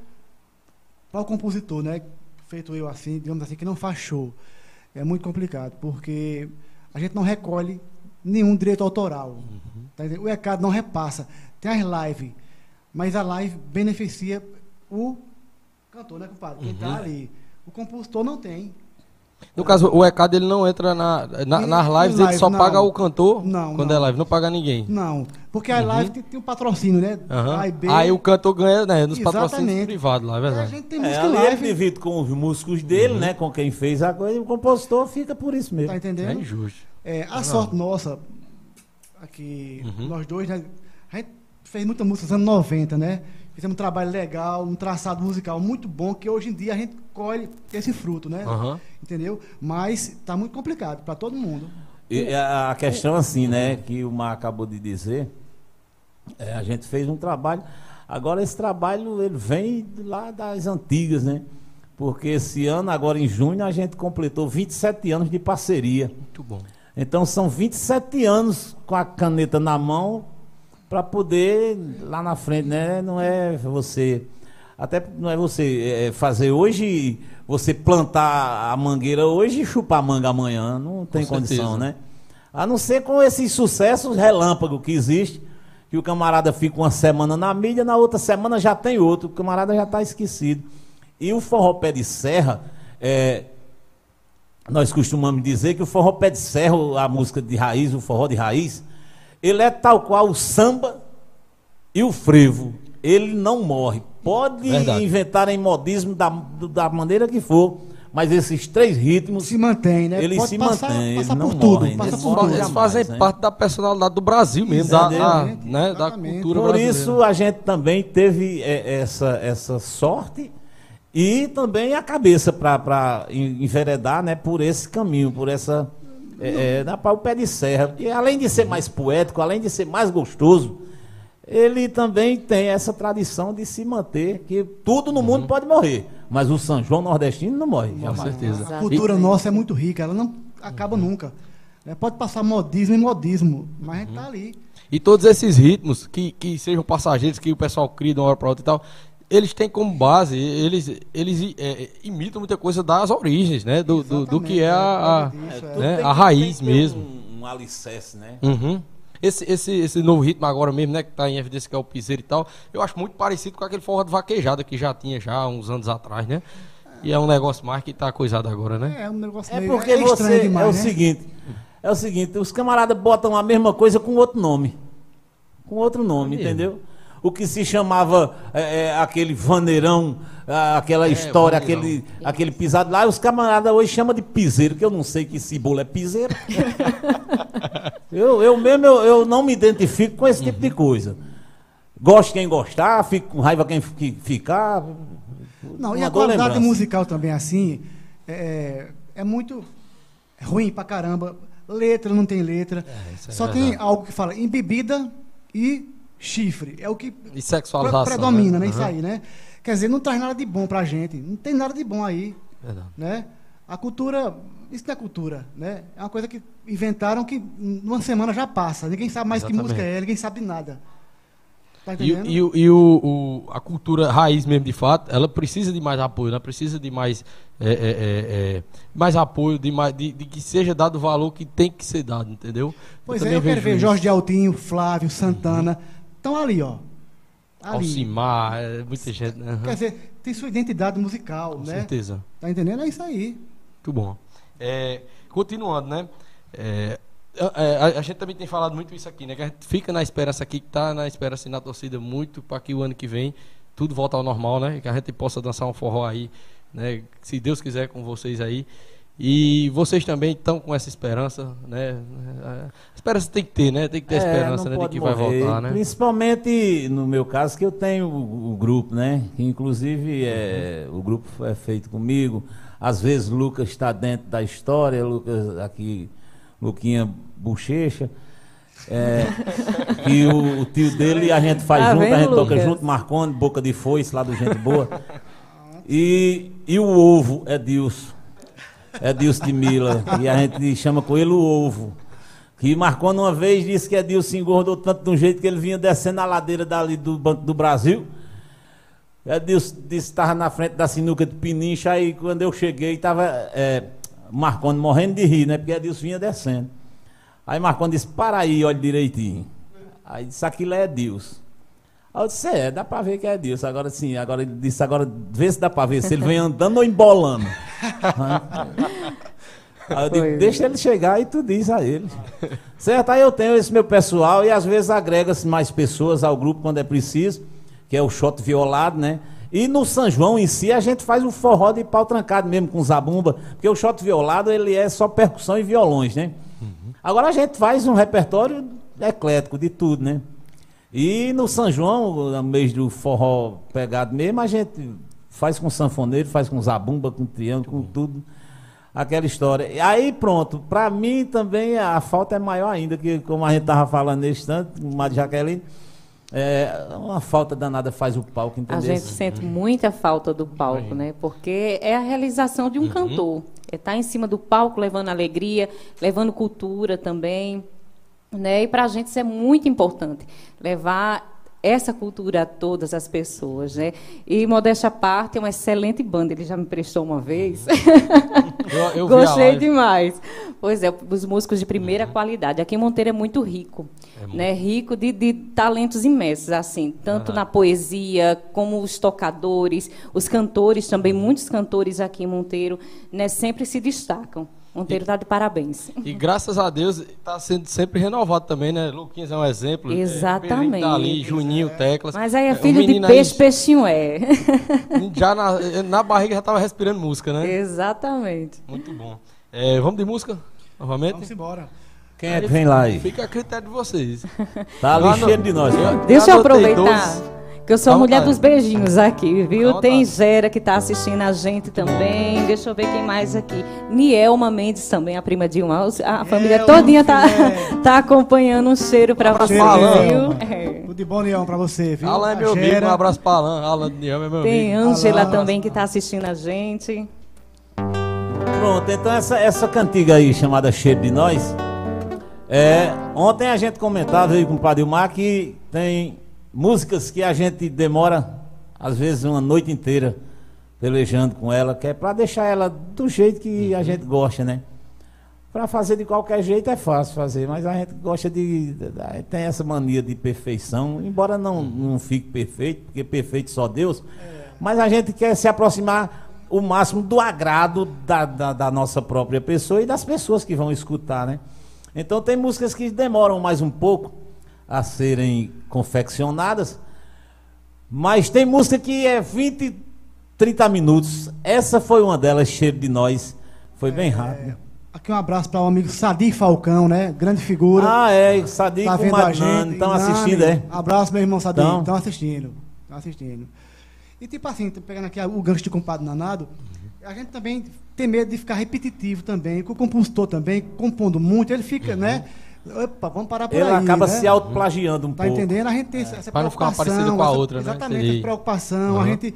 para o compositor, né? Feito eu assim, digamos assim, que não faz show, é muito complicado, porque a gente não recolhe nenhum direito autoral. Tá entendendo? o ECAD não repassa. Tem as lives, mas a live beneficia o cantor, né, compadre? Quem tá ali. O compositor não tem. No caso, o ECAD ele não entra na, na- nas lives, ele live, só não. paga o cantor Não, quando não. é live, não paga ninguém. Não, porque a live tem, tem um patrocínio, né? A e B. Aí o cantor ganha né, nos patrocínios Exatamente. privados lá, é a verdade. gente tem É, música ali ele divide com os músicos dele, né? Com quem fez a coisa, e o compositor fica por isso mesmo. tá É entendendo? injusto. É, a sorte nossa, aqui, Uhum. nós dois, né? A gente fez muita música nos anos 90, né? Fizemos um trabalho legal, um traçado musical muito bom, que hoje em dia a gente colhe esse fruto, né? Aham. Entendeu? Mas tá muito complicado para todo mundo. E a questão assim, né, que o Mar acabou de dizer, é, a gente fez um trabalho. Agora esse trabalho ele vem lá das antigas, né? Porque esse ano, agora em junho, a gente completou 27 anos de parceria. Muito bom. Então são 27 anos com a caneta na mão para poder lá na frente, né? Não é você até não é você é, fazer hoje, você plantar a mangueira hoje e chupar a manga amanhã, não tem Com condição, certeza. né? A não ser com esses sucessos relâmpago que existe, que o camarada fica uma semana na mídia, na outra semana já tem outro, o camarada já está esquecido. E o forró pé de serra, é, nós costumamos dizer que o forró pé de serra, a música de raiz, o forró de raiz, ele é tal qual o samba e o frevo. Ele não morre. Pode Verdade. inventarem modismo da, da maneira que for, mas esses três ritmos, Se mantém, né? Ele Pode se passar, mantém, passar ele por não tudo, morre, passa eles por Eles, tudo. eles fazem né? parte da personalidade do Brasil mesmo, da, da, né, da cultura Por brasileira. isso a gente também teve é, essa, essa sorte e também a cabeça para enveredar né, por esse caminho, por essa. É, é, para o pé de serra. E além de ser mais poético, além de ser mais gostoso, ele também tem essa tradição de se manter, que tudo no mundo pode morrer, mas o São João nordestino não morre. Com jamais. certeza. A cultura nossa é muito rica, ela não acaba nunca. né? Pode passar modismo e modismo, mas a gente tá ali. E todos esses ritmos que, que sejam passageiros, que o pessoal cria de uma hora para outra e tal, eles têm como base, eles, eles é, imitam muita coisa das origens, né? Do, do, do que é a, a, Exatamente, É, tudo né, tem a raiz que mesmo. Um, um alicerce, né? Uhum. Esse, esse, esse novo ritmo agora mesmo, né, que tá em evidência, que é o piseiro e tal, eu acho muito parecido com aquele forró de vaquejada que já tinha já há uns anos atrás, né? E é um negócio mais que tá coisado agora, né? É um negócio É meio porque é estranho você demais, é o né? seguinte, é o seguinte, os camaradas botam a mesma coisa com outro nome. Com outro nome, É mesmo. entendeu? O que se chamava é, é, aquele vaneirão, aquela É, história, vaneirão. aquele, aquele pisado lá, os camaradas hoje chamam de piseiro, que eu não sei que esse bolo é piseiro. eu, eu mesmo, eu, eu não me identifico com esse tipo Uhum. de coisa. Gosto quem gostar, fico com raiva quem fi- ficar. Não, e a qualidade lembrança. musical também, assim, é, é muito ruim pra caramba. Letra não tem letra. isso é Só tem algo que fala em bebida e chifre. É o que E pre- sexualização. predomina, né? né? Isso aí, né? Quer dizer, não traz nada de bom pra gente. Não tem nada de bom aí, Verdade. né? A cultura, isso não é cultura, né? É uma coisa que inventaram que numa semana já passa. Ninguém sabe mais que Exatamente. música é, ninguém sabe de nada. Tá E, entendendo? e, o- e o, a cultura raiz mesmo, de fato, ela precisa de mais apoio, ela precisa de mais, é, é, é, é, mais apoio, de, mais, de, de que seja dado o valor que tem que ser dado, entendeu? Pois também é, eu quero ver isso. Jorge de Altinho, Flávio, Santana. Estão ali, ó. Ali. Alcimar, é, muita gente? Aham. Quer dizer, tem sua identidade musical, Com né? certeza. Tá entendendo? É isso aí. Muito bom. É, continuando, né? É, é, a, a gente também tem falado muito isso aqui, né? Que a gente fica na esperança aqui, que tá na esperança e na torcida muito para que o ano que vem tudo volte ao normal, né? Que a gente possa dançar um forró aí, né? Se Deus quiser com vocês aí. E vocês também estão com essa esperança, né? A esperança tem que ter, né? Tem que ter É, esperança, né? De que vai morrer. voltar, né? Principalmente no meu caso, que eu tenho o, o grupo, né? Que inclusive é, o grupo é feito comigo. Às vezes Lucas está dentro da história, Lucas aqui, Luquinha Bochecha. É, que o, o tio dele a gente faz Tá junto, a gente toca Lucas? junto, Marconi, Boca de Foice, lá do Gente Boa. E, e o ovo é Dilson. É Dilson de Mila. E a gente chama com ele o ovo. Que Marconi uma vez disse que Edilson engordou tanto de um jeito que ele vinha descendo a ladeira dali do Banco do Brasil. Edilson disse que estava na frente da sinuca de Pinincha, aí quando eu cheguei estava é, morrendo de rir, né? Porque Edilson vinha descendo. Aí Marconi disse, para aí, olha direitinho. Aí disse, aquilo é Edilson. Aí eu disse, é, dá pra ver que é Edilson. Agora sim, agora ele disse, agora vê se dá pra ver se ele vem andando ou embolando. Aí eu digo, deixa ele chegar e tu diz a ele. Certo? Aí eu tenho esse meu pessoal e às vezes agrega-se mais pessoas ao grupo quando é preciso, que é o shot violado, né? E no São João em si a gente faz um forró de pau trancado mesmo com zabumba, porque o shot violado ele é só percussão e violões, né? Agora a gente faz um repertório eclético de tudo, né? E no São João, no mês do forró pegado mesmo, a gente faz com sanfoneiro, faz com zabumba, com triângulo, com tudo. Aquela história. E aí pronto, pra mim também a falta é maior ainda, que como a gente tava falando nesse instante, com Mário Jaqueline, é, uma falta danada faz o palco, A entendeu? gente sente muita falta do palco, né? Porque é a realização de um cantor. É estar em cima do palco levando alegria, levando cultura também. Né? E para a gente isso é muito importante. Levar essa cultura a todas as pessoas. Né? E Modéstia à parte é uma excelente banda. Ele já me prestou uma vez. Eu, eu Gostei demais. Pois é, os músicos de primeira qualidade. Aqui em Monteiro é muito rico, né? Rico de, de talentos imensos, assim, tanto na poesia como os tocadores, os cantores também. Muitos cantores aqui em Monteiro, né? Sempre se destacam. Monteiro está de parabéns. E graças a Deus está sendo sempre renovado também, né? Luquinhas é um exemplo. Exatamente. É, tá ali, Juninho, Teclas. Mas aí é o filho de menino aí, peixe, peixinho é. Já na, na barriga já estava respirando música, né? Exatamente. Muito bom. É, vamos de música? Novamente? Vamos embora. Quem é que vem lá aí? Fica a critério de vocês. Tá ali Lá no- cheio de nós. viu? Deixa eu aproveitar 12. Eu sou a mulher dos beijinhos aqui, viu? Tem. Gera que está assistindo a gente também. Deixa eu ver quem mais aqui. Nielma Mendes também, a prima de uma. A família Nielma, todinha tá, tá acompanhando um cheiro para você, viu? Nielma. É. Tudo de bom, Leão, pra você, viu? Alan é meu amigo, Gera. um abraço para Alan. Alan Niel é meu Tem amigo. Ângela Alan. também que está assistindo a gente. Pronto, então essa, essa cantiga aí chamada Cheiro de Nós. É, ontem a gente comentava aí com o Padre Mar que tem músicas que a gente demora, às vezes, uma noite inteira pelejando com ela, que é pra deixar ela do jeito que a gente gosta, né? Pra fazer de qualquer jeito é fácil fazer, mas a gente gosta de. tem essa mania de perfeição, embora não, não fique perfeito, porque perfeito só Deus, mas a gente quer se aproximar o máximo do agrado da, da, da nossa própria pessoa e das pessoas que vão escutar, né? Então tem músicas que demoram mais um pouco a serem confeccionadas Mas tem música que é 20, 30 minutos. Essa foi uma delas, Cheiro de Nós. Foi bem rápido. Aqui um abraço para o amigo Sadi Falcão, né? Grande figura. Ah, é. Sadi tá com vendo a gente. Estão assistindo, é? Abraço, meu irmão Sadi. Tão. Estão assistindo. Estão assistindo. E tipo assim, pegando aqui o gancho de compadre Nanado, a gente também tem medo de ficar repetitivo também. O compositor também, compondo muito, ele fica, né? Opa, vamos parar por Ele aí. acaba né? se autoplagiando um Tá pouco. entendendo? A gente tem essa essa Pra não ficar uma preocupação. parecida com a essa- outra, né? Exatamente, Entendi. essa preocupação. A Aham. gente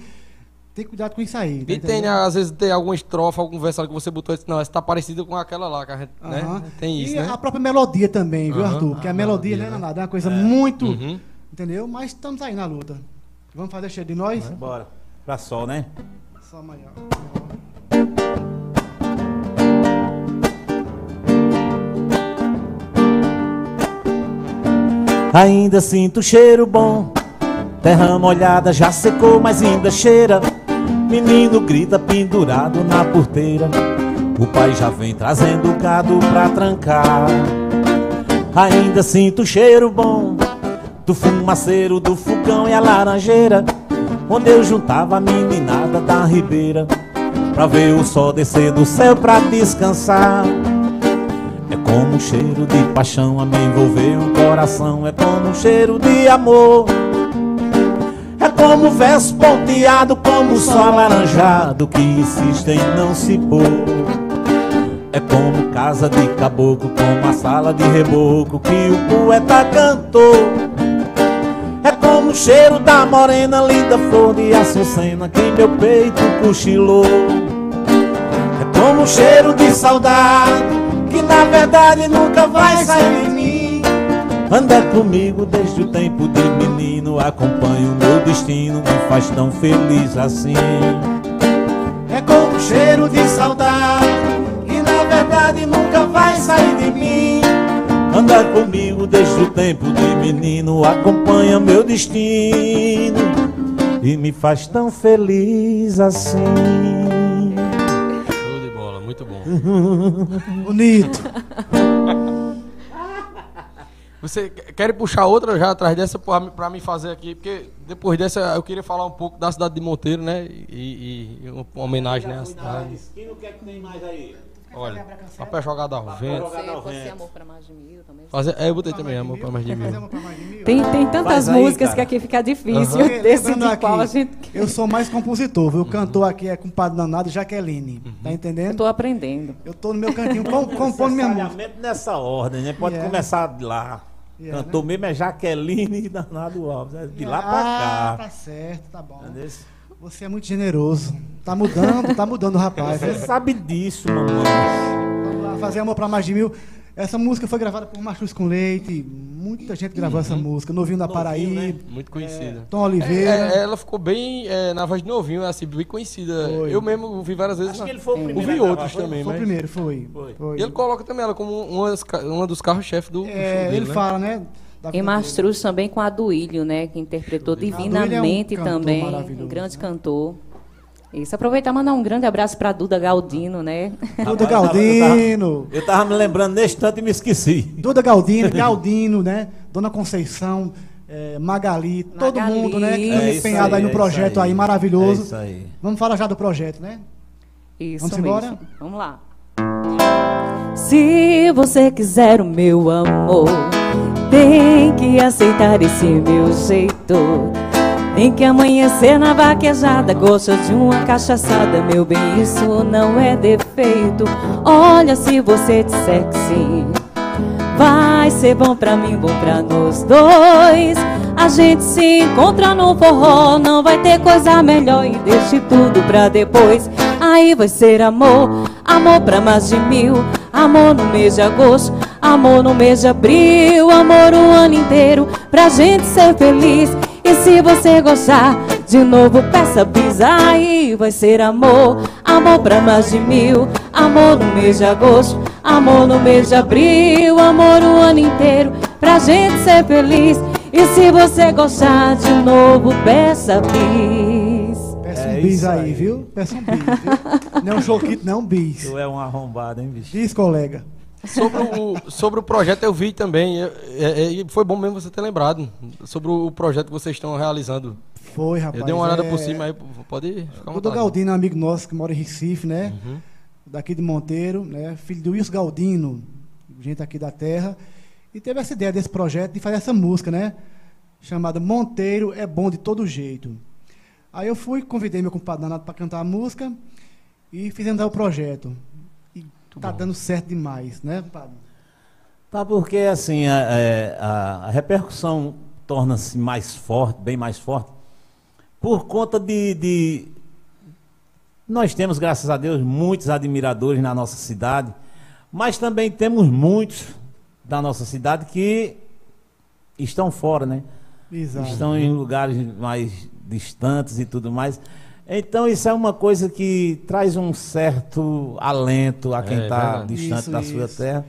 tem cuidado com isso aí. tá E tem, né, às vezes tem alguma estrofe, algum verso ali que você botou e disse, não, essa tá parecida com aquela lá, que a gente, né? Aham. Tem isso, e né? a própria melodia também, viu, Aham. Arthur? Porque a, A melodia, melodia, né, né? nada, é uma coisa muito. Uhum. Entendeu? Mas estamos aí na luta. Vamos fazer cheio de nós? Bora. Pra sol, né? Só amanhã. Ainda sinto cheiro bom. Terra molhada já secou, mas ainda cheira. Menino grita pendurado na porteira. O pai já vem trazendo gado pra trancar. Ainda sinto cheiro bom do fumaceiro do fogão e a laranjeira. Onde eu juntava a meninada da ribeira pra ver o sol descer do céu pra descansar. É como um cheiro de paixão a me envolver o coração. É como um cheiro de amor. É como um verso ponteado, como o sol alaranjado que insiste em não se pôr. É como casa de caboclo, como a sala de reboco que o poeta cantou. É como o cheiro da morena, linda flor de açucena que meu peito cochilou. É como o cheiro de saudade que na verdade nunca vai sair de mim. Anda comigo desde o tempo de menino, acompanha o meu destino, me faz tão feliz assim. É como o cheiro de saudade que na verdade nunca vai sair de mim. Anda comigo desde o tempo de menino, acompanha meu destino e me faz tão feliz assim. Muito bom. Bonito. Você quer puxar outra já atrás dessa pra, mim- pra mim fazer aqui? Porque depois dessa eu queria falar um pouco da cidade de Monteiro, né? E, e uma homenagem né, à cidade. esquina, o que é que tem mais aí? Olha, papel jogado ao vento. Você, você amor pra mais de mil também. Fazer, é, eu botei também amor pra mais de mil. pra? Tem, tem tantas aí, músicas cara. que aqui fica difícil. Porque, decidir lembrando qual a aqui, gente. Eu sou mais compositor, viu? O cantor aqui é compadre danado Jaqueline. Tá Eu entendendo? tô aprendendo. Eu tô no meu cantinho com, compondo minha música. Nessa ordem, né? Pode Yeah. começar de lá. Yeah, Cantor mesmo é Jaqueline e Danado Alves. é De lá pra Ah, cá. tá certo, tá bom. Entendeu? Você é muito generoso. Tá mudando, tá mudando, rapaz. Você sabe disso, mamãe. Vamos lá, fazer amor pra mais de mil. Essa música foi gravada por Machus com Leite. Muita gente gravou essa música. Novinho da Novinho, Paraíba. né? Muito conhecida. Tom Oliveira. É, é, ela ficou bem é, na voz de novinho, assim, bem conhecida. Foi. Eu mesmo vi várias vezes. Acho na- que ele foi o primeiro. Ouvi outros foi? também, foi o mas. primeiro, foi. Foi. E ele coloca também ela como uma, das uma dos carros-chefe do, do show É, dele, ele né? fala, né? dele. Mastruz também com a Duílio, né? Que interpretou Duílio é um divinamente também. maravilhoso, Um grande né? cantor. Isso, aproveitar e mandar um grande abraço para Duda Galdino, né? Duda Galdino. Eu tava me lembrando nesse tanto e me esqueci. Duda Galdino, Galdino, né? Dona Conceição, eh, Magali, todo Magali. mundo, né? Que É empenhado aí, aí, no é projeto aí, aí. maravilhoso. É isso aí. Vamos falar já do projeto, né? Isso Vamos mesmo. embora? Vamos lá. Se você quiser o meu amor, tem que aceitar esse meu jeito. Tem que amanhecer na vaquejada, gosta de uma cachaçada, meu bem, isso não é defeito. Olha, se você disser que sim, vai ser bom pra mim, bom pra nós dois. A gente se encontra no forró, não vai ter coisa melhor e deixe tudo pra depois. Aí vai ser amor, amor pra mais de mil, amor no mês de agosto, amor no mês de abril, amor o ano inteiro pra gente ser feliz. E se você gostar, de novo peça bis aí vai ser amor, amor pra mais de mil, amor no mês de agosto, amor no mês de abril, amor o ano inteiro pra gente ser feliz. E se você gostar de novo, peça bis. Peça É um bis isso aí, aí. viu? Peça um bis, viu? Não é um showkit, não, um bis. Tu é um arrombado, hein, bicho? Diz, colega. Sobre o, sobre o projeto eu vi também, é- é- e foi bom mesmo você ter lembrado, sobre o projeto que vocês estão realizando. Foi, rapaz. Eu dei uma olhada é... por cima aí, pode ficar O do Galdino, amigo nosso que mora em Recife, né? Uhum. Daqui de Monteiro, né? Filho do Wilson Galdino, gente aqui da terra. E teve essa ideia desse projeto de fazer essa música, né? Chamada Monteiro é bom de todo jeito. Aí eu fui, convidei meu compadre Danado para cantar a música e fizemos o projeto. E Muito tá bom. dando certo demais, né, compadre? Tá, porque assim, a, é, a, a repercussão torna-se mais forte, bem mais forte, por conta de, de. Nós temos, graças a Deus, muitos admiradores na nossa cidade, mas também temos muitos da nossa cidade que estão fora, né? Exato. Estão em lugares mais distantes e tudo mais. Então isso é uma coisa que traz um certo alento a quem está é, distante isso, da isso. sua terra,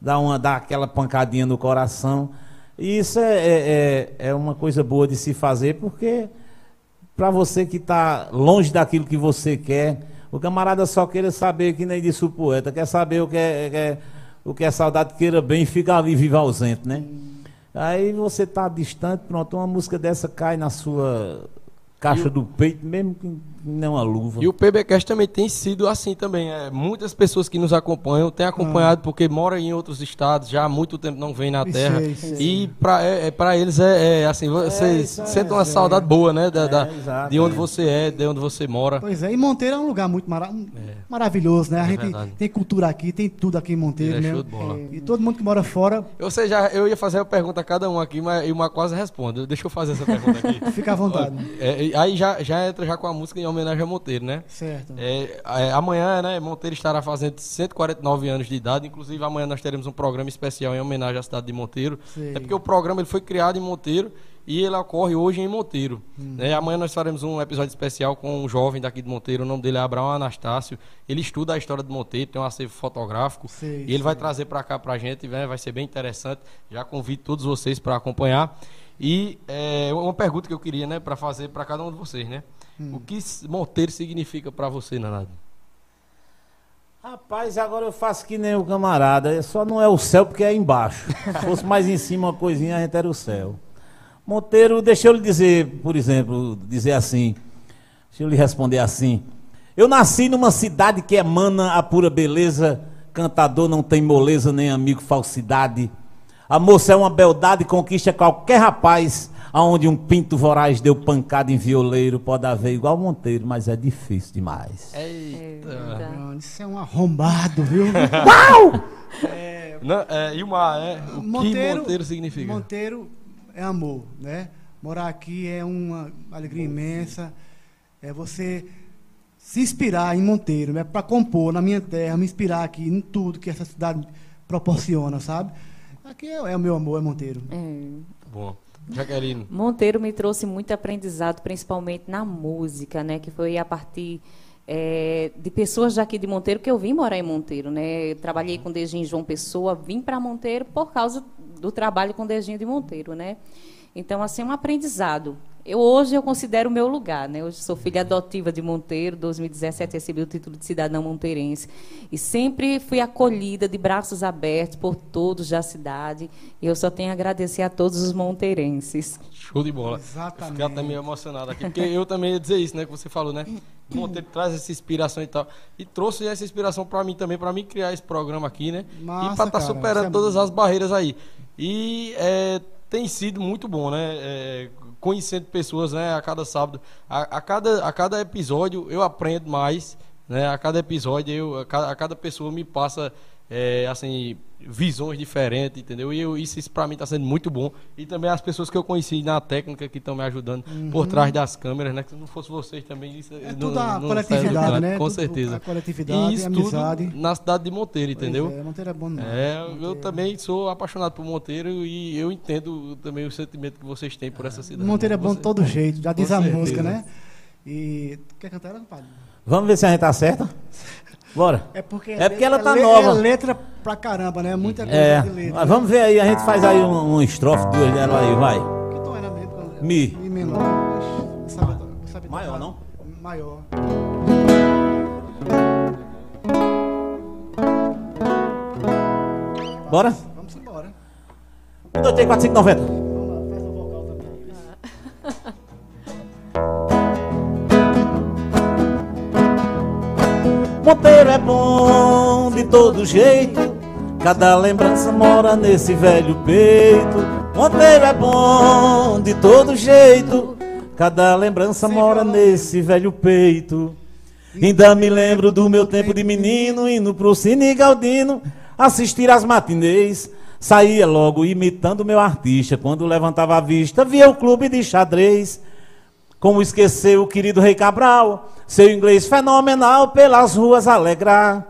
dá, uma, dá aquela pancadinha no coração. E isso é, é, é, é uma coisa boa de se fazer, porque para você que está longe daquilo que você quer, o camarada só queira saber, que nem disse o poeta, quer saber o que é, é o que é saudade queira bem, fica ali vivo ausente, né? Aí você está distante, pronto, uma música dessa cai na sua caixa do peito, mesmo que não a luva. E o PBcast também tem sido assim também. É, muitas pessoas que nos acompanham têm acompanhado ah. porque moram em outros estados, já há muito tempo não vêm na terra. E para é, é, eles é, é assim, vocês é, sentem uma saudade boa, né? Da, da exato, de onde você é, de onde você mora. Pois é, e Monteiro é um lugar muito mara maravilhoso, né? A gente verdade. tem cultura aqui, tem tudo aqui em Monteiro, né? E todo mundo que mora fora. Eu sei, já, eu ia fazer a pergunta a cada um aqui, mas o quase responde. Deixa eu fazer essa pergunta aqui. Fica à vontade. aí já, já entra já com a música em homenagem a Monteiro, né? Certo. É, é, amanhã, né, Monteiro estará fazendo 149 anos de idade. Inclusive, amanhã nós teremos um programa especial em homenagem à cidade de Monteiro. Sim. É porque o programa ele foi criado em Monteiro e ele ocorre hoje em Monteiro. Hum. É, amanhã nós faremos um episódio especial com um jovem daqui de Monteiro, o nome dele é Abraão Anastácio. Ele estuda a história de Monteiro, tem um acervo fotográfico e ele vai trazer para cá para a gente, né, vai ser bem interessante. Já convido todos vocês para acompanhar. E é, uma pergunta que eu queria, né, para fazer para cada um de vocês, né? Hum. O que Monteiro significa para você, Nanado? Rapaz, agora eu faço que nem o camarada. Só não é o céu porque é embaixo. Se fosse mais em cima uma coisinha, a gente era o céu. Monteiro, deixa eu lhe dizer, por exemplo, dizer assim. Deixa eu lhe responder assim. Eu nasci numa cidade que emana a pura beleza. Cantador não tem moleza, nem amigo falsidade. A moça é uma beldade, conquista qualquer rapaz. Aonde um pinto voraz deu pancada em violeiro, pode haver igual Monteiro, mas é difícil demais. Eita! Isso é um arrombado, viu? Uau! É, Não, é, e uma, é, o Monteiro, que Monteiro significa? Monteiro é amor, né? Morar aqui é uma alegria imensa. É você se inspirar em Monteiro, né? Para compor na minha terra, me inspirar aqui em tudo que essa cidade proporciona, sabe? Aqui é, é o meu amor, é Monteiro. É. Bom. Jaqueline. Monteiro me trouxe muito aprendizado, principalmente na música, né? Que foi a partir é, de pessoas daqui de Monteiro que eu vim morar em Monteiro, né? Eu trabalhei com Dejinho João Pessoa, vim para Monteiro por causa do trabalho com Dejinho de Monteiro, né? Então, assim, um aprendizado. Eu, hoje eu considero o meu lugar, né? Hoje sou filha adotiva de Monteiro, 2017 recebi o título de cidadã monteirense e sempre fui acolhida de braços abertos por todos da cidade e eu só tenho a agradecer a todos os monteirenses. Show de bola. Exatamente. Fiquei até meio emocionado aqui, porque eu também ia dizer isso, né, que você falou, né? Monteiro traz essa inspiração e tal. E trouxe essa inspiração para mim também, para mim criar esse programa aqui, né? Massa, e para estar tá superando é todas as barreiras aí. E é, tem sido muito bom, né? É, conhecendo pessoas, né? A cada sábado, a, a, cada, a cada episódio eu aprendo mais, né? A cada episódio eu, a cada, a cada pessoa me passa, é, assim, visões diferentes, entendeu? E eu, isso, isso para mim está sendo muito bom. E também as pessoas que eu conheci na técnica que estão me ajudando uhum. por trás das câmeras, né? Que se não fosse vocês também, isso é tudo a coletividade, né? Com tudo certeza. A coletividade, e isso amizade. Tudo na cidade de Monteiro, entendeu? É, Monteiro é bom demais. É, Monteiro. eu também sou apaixonado por Monteiro e eu entendo também o sentimento que vocês têm por essa cidade. Monteiro é bom de todo jeito, já diz a música, né? E quer cantar ela, compadre? Vamos ver se a gente tá certa. Bora. É porque, é porque ela tá é nova. É letra pra caramba, né? Muita coisa é. de letra. Mas vamos ver aí, a gente faz aí um, um estrofe, duas dela aí, vai. Que tom era mesmo? Mi. Mi menor. Sabe, sabe Maior, não? Maior. Bora? Vamos embora. 1, 2, 3, 4, 5, 90. Monteiro é bom de todo jeito, cada lembrança mora nesse velho peito. Monteiro é bom de todo jeito, cada lembrança mora nesse velho peito. Ainda me lembro do meu tempo de menino, indo pro Cine Galdino, assistir às matinês. Saía logo imitando meu artista. Quando levantava a vista, via o clube de xadrez. Como esquecer o querido Rei Cabral, seu inglês fenomenal pelas ruas alegrar.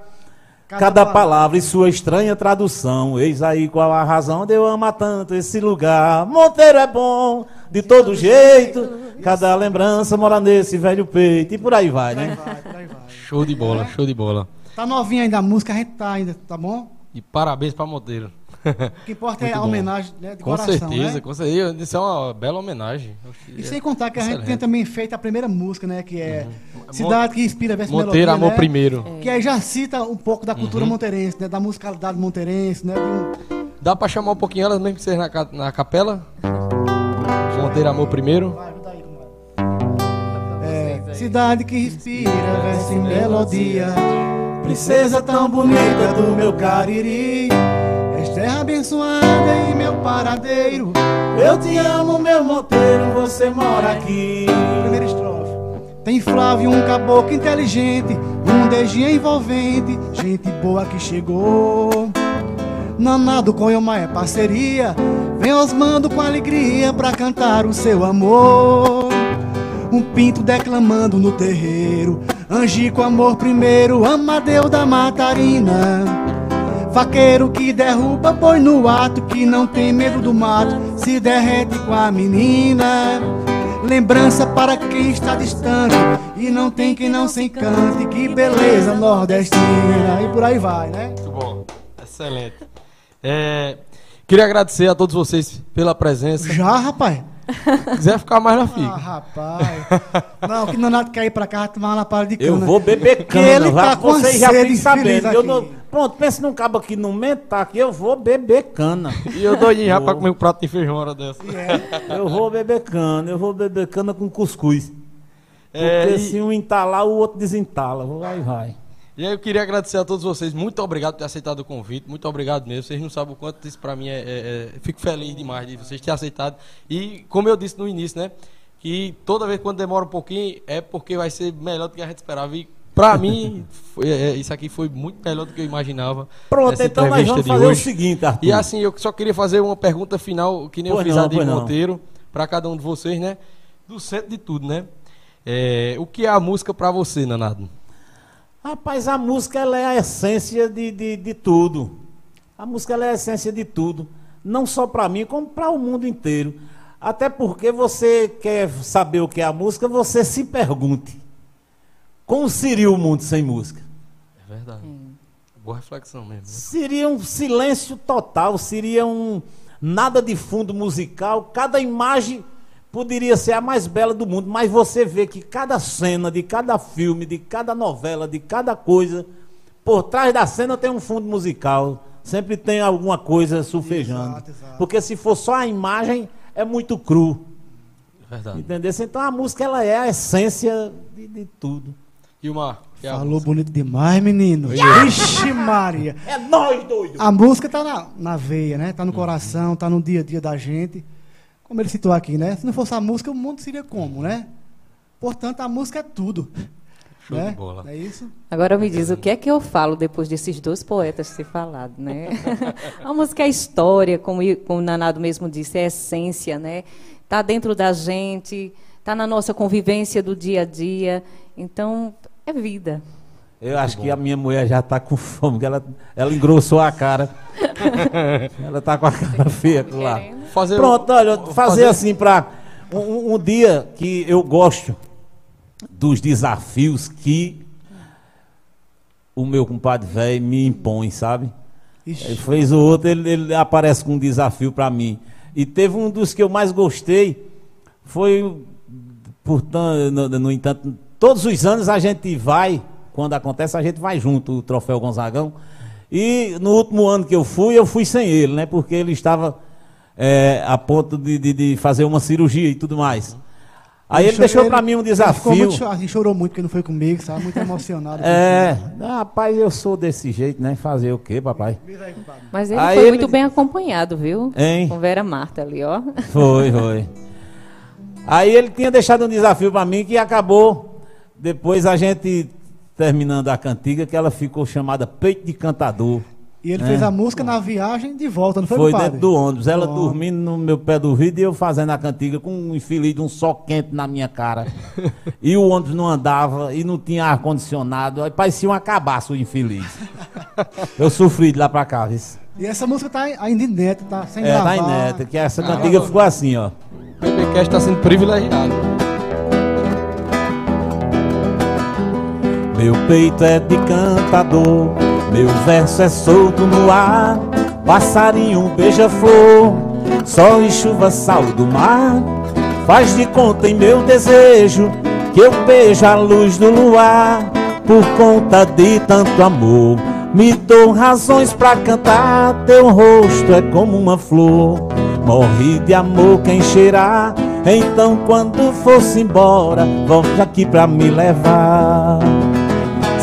Cada, Cada palavra e sua estranha tradução. Eis aí qual a razão de eu amar tanto esse lugar. Monteiro é bom, de todo jeito. Cada lembrança mora nesse velho peito. E por aí vai, né? Por aí vai, por aí vai. Show de bola, show de bola. Tá novinha ainda a música, a gente tá ainda, tá bom? E parabéns pra Monteiro. O que importa é a homenagem né, de com coração, certeza, né? com certeza. Isso é uma bela homenagem. E sem contar que a gente tem também feito a primeira música, né? Que é uhum. Cidade que Inspira Verso Monteiro, Melodia, Amor né? Primeiro. É. Que aí já cita um pouco da cultura uhum. monteirense, né? Da musicalidade monteirense, né? Um... Dá pra chamar um pouquinho elas mesmo que seja na, na capela? Monteiro, Amor Primeiro. Vai, ajuda aí, é, Cidade que inspira verso e melodia Princesa tão bonita do meu cariri terra abençoada e meu paradeiro. Eu te amo, meu monteiro, você mora aqui. Primeira estrofe. Tem Flávio, um caboclo inteligente, um DG envolvente, gente boa que chegou. Nanado com Yoma é parceria, vem Osmando com alegria pra cantar o seu amor. Um pinto declamando no terreiro, Angico amor primeiro, Amadeu da Matarina. Vaqueiro que derruba, põe no ato, que não tem medo do mato, se derrete com a menina. Lembrança para quem está distante e não tem quem não se encante, que beleza nordestina. E por aí vai, né? Muito bom, excelente. É, queria agradecer a todos vocês pela presença. Já, rapaz? Se quiser ficar mais na fica. Ah, rapaz. Não, que não nada quer ir pra cá tomar uma parada de cana. Eu vou beber cana. ele tá com Vocês já ficam sabendo. Eu não, pronto, pensa num cabo aqui no mentar aqui, eu vou beber cana. E eu doidinho já pra comer um prato de feijão hora dessa. É. Eu vou beber cana, eu vou beber cana com cuscuz. É, Porque e... se um entalar, o outro desentala. Vai, vai. E aí eu queria agradecer a todos vocês. Muito obrigado por ter aceitado o convite. Muito obrigado mesmo. Vocês não sabem o quanto isso para mim é, é, é, Fico feliz demais de vocês terem aceitado. E como eu disse no início, né? Que toda vez quando demora um pouquinho é porque vai ser melhor do que a gente esperava. E para mim, foi, é, isso aqui foi muito melhor do que eu imaginava. Pronto, então nós vamos fazer hoje. o seguinte, Arthur. E assim, eu só queria fazer uma pergunta final, que nem pois eu fiz não, a de Monteiro, para cada um de vocês, né? Do centro de tudo, né? É, o que é a música para você, Nanado? Rapaz, a música ela é a essência de, de, de tudo. A música ela é a essência de tudo. Não só para mim, como para o mundo inteiro. Até porque você quer saber o que é a música, você se pergunte: como seria o mundo sem música? É verdade. Hum. Boa reflexão mesmo. Né? Seria um silêncio total, seria um nada de fundo musical, cada imagem poderia ser a mais bela do mundo, mas você vê que cada cena, de cada filme, de cada novela, de cada coisa, por trás da cena tem um fundo musical. Sempre tem alguma coisa sufejando. Exato, exato. Porque se for só a imagem, é muito cru. Verdade. Entendeu? Então a música ela é a essência de, de tudo. E uma é Falou bonito demais, menino. Vixe, Maria. É nós, doido. A música tá na, na veia, né? Tá no coração, tá no dia a dia da gente como ele citou aqui, né? Se não fosse a música, o mundo seria como, né? Portanto, a música é tudo. Show né? de bola. É isso? Agora me diz, o que é que eu falo depois desses dois poetas ter falado, né? a música é história, como, como o Nanado mesmo disse, é essência, né? Está dentro da gente, está na nossa convivência do dia a dia. Então, é vida. Eu acho que a minha mulher já está com fome, ela, ela engrossou a cara. ela está com a cara feia lá. Fazer Pronto, olha, fazer, fazer assim para um, um, dia que eu gosto dos desafios que o meu compadre velho me impõe, sabe? Ixi. Ele fez o outro, ele, ele aparece com um desafio para mim. E teve um dos que eu mais gostei, foi, portanto, no, no entanto, todos os anos a gente vai quando acontece, a gente vai junto, o troféu Gonzagão. E no último ano que eu fui, eu fui sem ele, né? Porque ele estava é, a ponto de, de, de, fazer uma cirurgia e tudo mais. Aí ele, deixou para mim um desafio. Ele muito, assim, chorou muito porque não foi comigo, sabe? Muito emocionado. é, rapaz, eu sou desse jeito, né? Fazer o quê, papai? Mas ele Aí foi ele... muito bem acompanhado, viu? Hein? Com Vera Marta ali, ó. Foi, foi. Aí ele tinha deixado um desafio para mim que acabou. Depois a gente terminando a cantiga, que ela ficou chamada Peito de Cantador. E ele é. fez a música na viagem de volta, não foi, Foi dentro do ônibus. Ela dormindo no meu pé do vidro e eu fazendo a cantiga com um infeliz de um sol quente na minha cara. e o ônibus não andava e não tinha ar-condicionado. Aí parecia um acabaço o infeliz. eu sofri de lá pra cá, viu? E essa música tá ainda inédita, tá sem é, gravar. É, tá inédita, que essa cantiga ficou assim, ó. O PBcast tá sendo privilegiado. Meu peito é de cantador meu verso é solto no ar, passarinho beija-flor, sol e chuva, sal do mar. Faz de conta em meu desejo que eu beijo a luz do luar, por conta de tanto amor. Me dou razões pra cantar, teu rosto é como uma flor. Morri de amor quem cheirar, então quando fosse embora, volte aqui pra me levar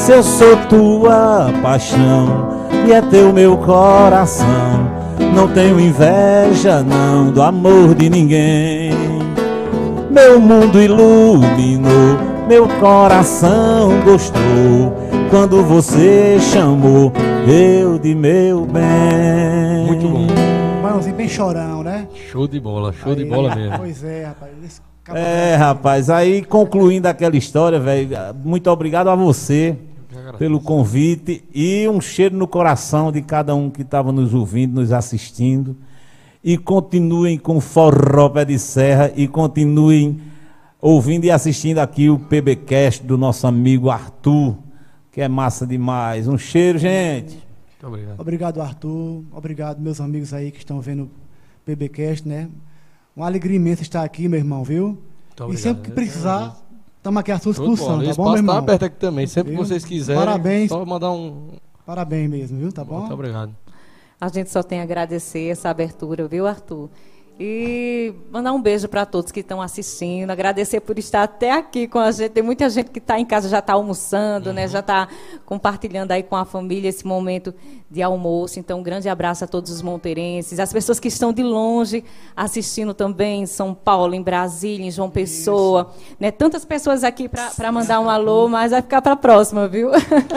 se eu sou tua paixão e é teu meu coração. Não tenho inveja, não, do amor de ninguém. Meu mundo iluminou, meu coração gostou. Quando você chamou, eu de meu bem. Muito bom. Mãozinho bem chorão, né? Show de bola, show aí, de bola mesmo. Pois é, rapaz. É, rapaz, aí concluindo aquela história, velho, muito obrigado a você pelo convite e um cheiro no coração de cada um que estava nos ouvindo, nos assistindo. E continuem com Forró Pé de Serra e continuem ouvindo e assistindo aqui o PBcast do nosso amigo Arthur, que é massa demais. Um cheiro, gente. Muito obrigado. Obrigado, Arthur. Obrigado, meus amigos aí que estão vendo o PBcast, né? Uma alegria imensa estar aqui, meu irmão, viu? E sempre que precisar, Estamos aqui à sua disposição, tá bom, meu tá irmão? está aberto aqui também, sempre viu? que vocês quiserem. Parabéns. Só mandar um... Parabéns mesmo, viu? Tá bom? Muito obrigado. A gente só tem a agradecer essa abertura, viu, Arthur? E mandar um beijo para todos que estão assistindo, agradecer por estar até aqui com a gente. Tem muita gente que está em casa, já está almoçando, uhum. né? já está compartilhando aí com a família esse momento de almoço. Então, um grande abraço a todos os monteirenses, as pessoas que estão de longe assistindo também em São Paulo, em Brasília, em João Pessoa. Né? Tantas pessoas aqui para mandar um alô, mas vai ficar para a próxima, viu?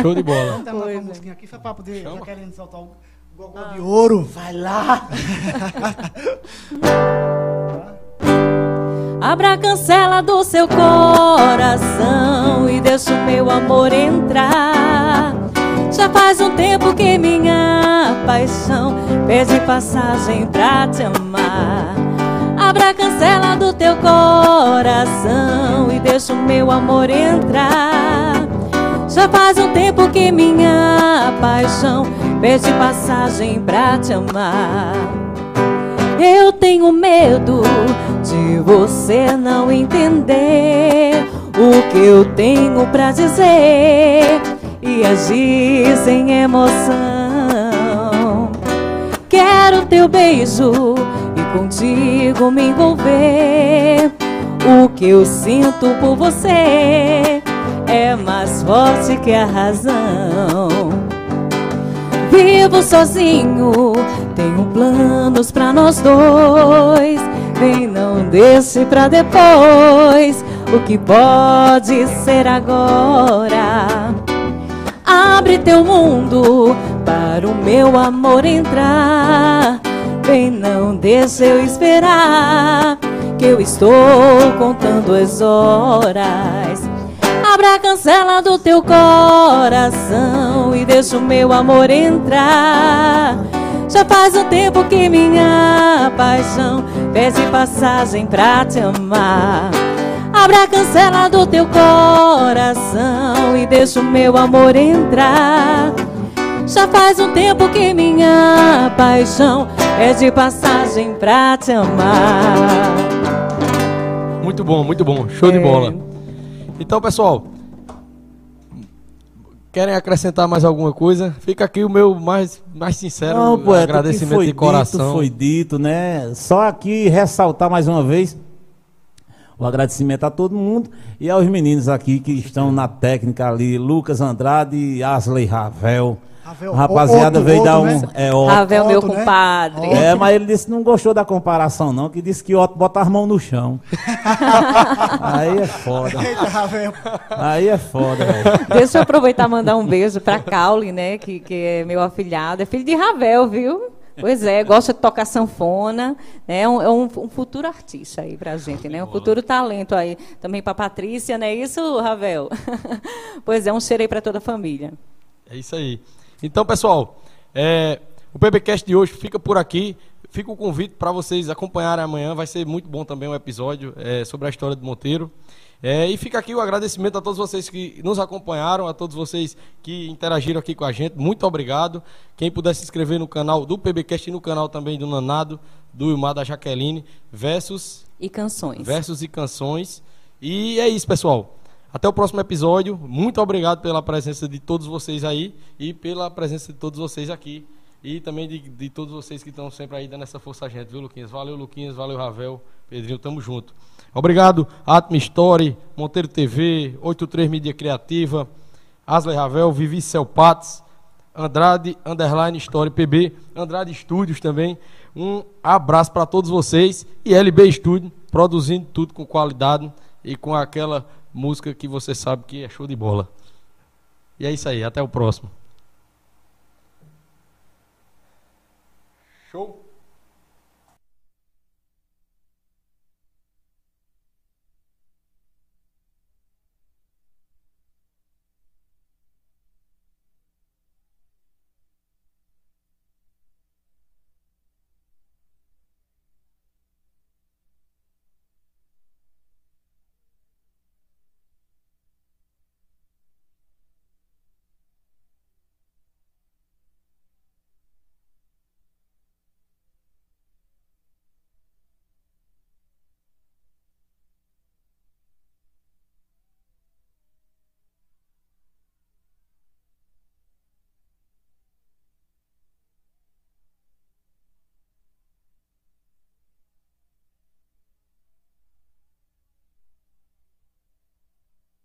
Show de bola. Vamos terminar com a musiquinha aqui, só para poder, já querendo soltar o Gogó ah. de ouro. Vai lá. Abra a cancela do seu coração e deixa o meu amor entrar. Já faz um tempo que minha paixão pede passagem pra te amar. Abra a cancela do teu coração e deixa o meu amor entrar. Já faz um tempo que minha paixão pede passagem pra te amar. Eu tenho medo de você não entender o que eu tenho pra dizer e agir sem emoção. Quero teu beijo e contigo me envolver. O que eu sinto por você é mais forte que a razão. Vivo sozinho, tenho planos pra nós dois. Vem, não deixe pra depois o que pode ser agora. Abre teu mundo para o meu amor entrar. Vem, não deixe eu esperar, que eu estou contando as horas Abra a cancela do teu coração e deixa o meu amor entrar. Já faz um tempo que minha paixão pede passagem pra te amar. Abra a cancela do teu coração e deixa o meu amor entrar. Já faz um tempo que minha paixão pede passagem pra te amar. Muito bom, muito bom. Show é. de bola. Então, pessoal, querem acrescentar mais alguma coisa? Fica aqui o meu mais, mais sincero Não, poeta, agradecimento foi de coração. Dito, foi dito, né? Só aqui ressaltar mais uma vez o agradecimento a todo mundo e aos meninos aqui que estão na técnica ali, Lucas Andrade e Asley Ravel. Ravel, A rapaziada outro, veio dar outro, um. né? É, Otto. Ravel, meu Otto, né? compadre. É, mas ele disse que não gostou da comparação, não, que disse que Otto bota as mãos no chão. Aí é foda. Eita, Ravel. Aí é foda, velho. Deixa eu aproveitar e mandar um beijo para Caule, né, que, que é meu afilhado. É filho de Ravel, viu? Pois é, gosta de tocar sanfona, né? É um, é um, um futuro artista aí pra gente, né? Um futuro talento aí. Também para Patrícia, não é isso, Ravel? pois é, um cheiro aí para toda a família. É isso aí. Então, pessoal, é, o PBcast de hoje fica por aqui. Fica o convite para vocês acompanharem amanhã. Vai ser muito bom também o episódio é, sobre a história de Monteiro. É, e fica aqui o agradecimento a todos vocês que nos acompanharam, a todos vocês que interagiram aqui com a gente. Muito obrigado. Quem puder se inscrever no canal do PBcast e no canal também do Nanado, do Ilmar da Jaqueline, versus, E canções. versos e canções. E é isso, pessoal. Até o próximo episódio. Muito obrigado pela presença de todos vocês aí e pela presença de todos vocês aqui. E também de, de todos vocês que estão sempre aí dando essa força a gente, viu, Luquinhas? Valeu, Luquinhas. Valeu, Ravel. Pedrinho, tamo junto. Obrigado, Atma Story, Monteiro TV, 83 Mídia Criativa, Asley Ravel, Vivi Celpates, Andrade Underline Story PB, Andrade Studios também. Um abraço para todos vocês e LB Studio, produzindo tudo com qualidade e com aquela música que você sabe que é show de bola. E é isso aí, até o próximo. Show!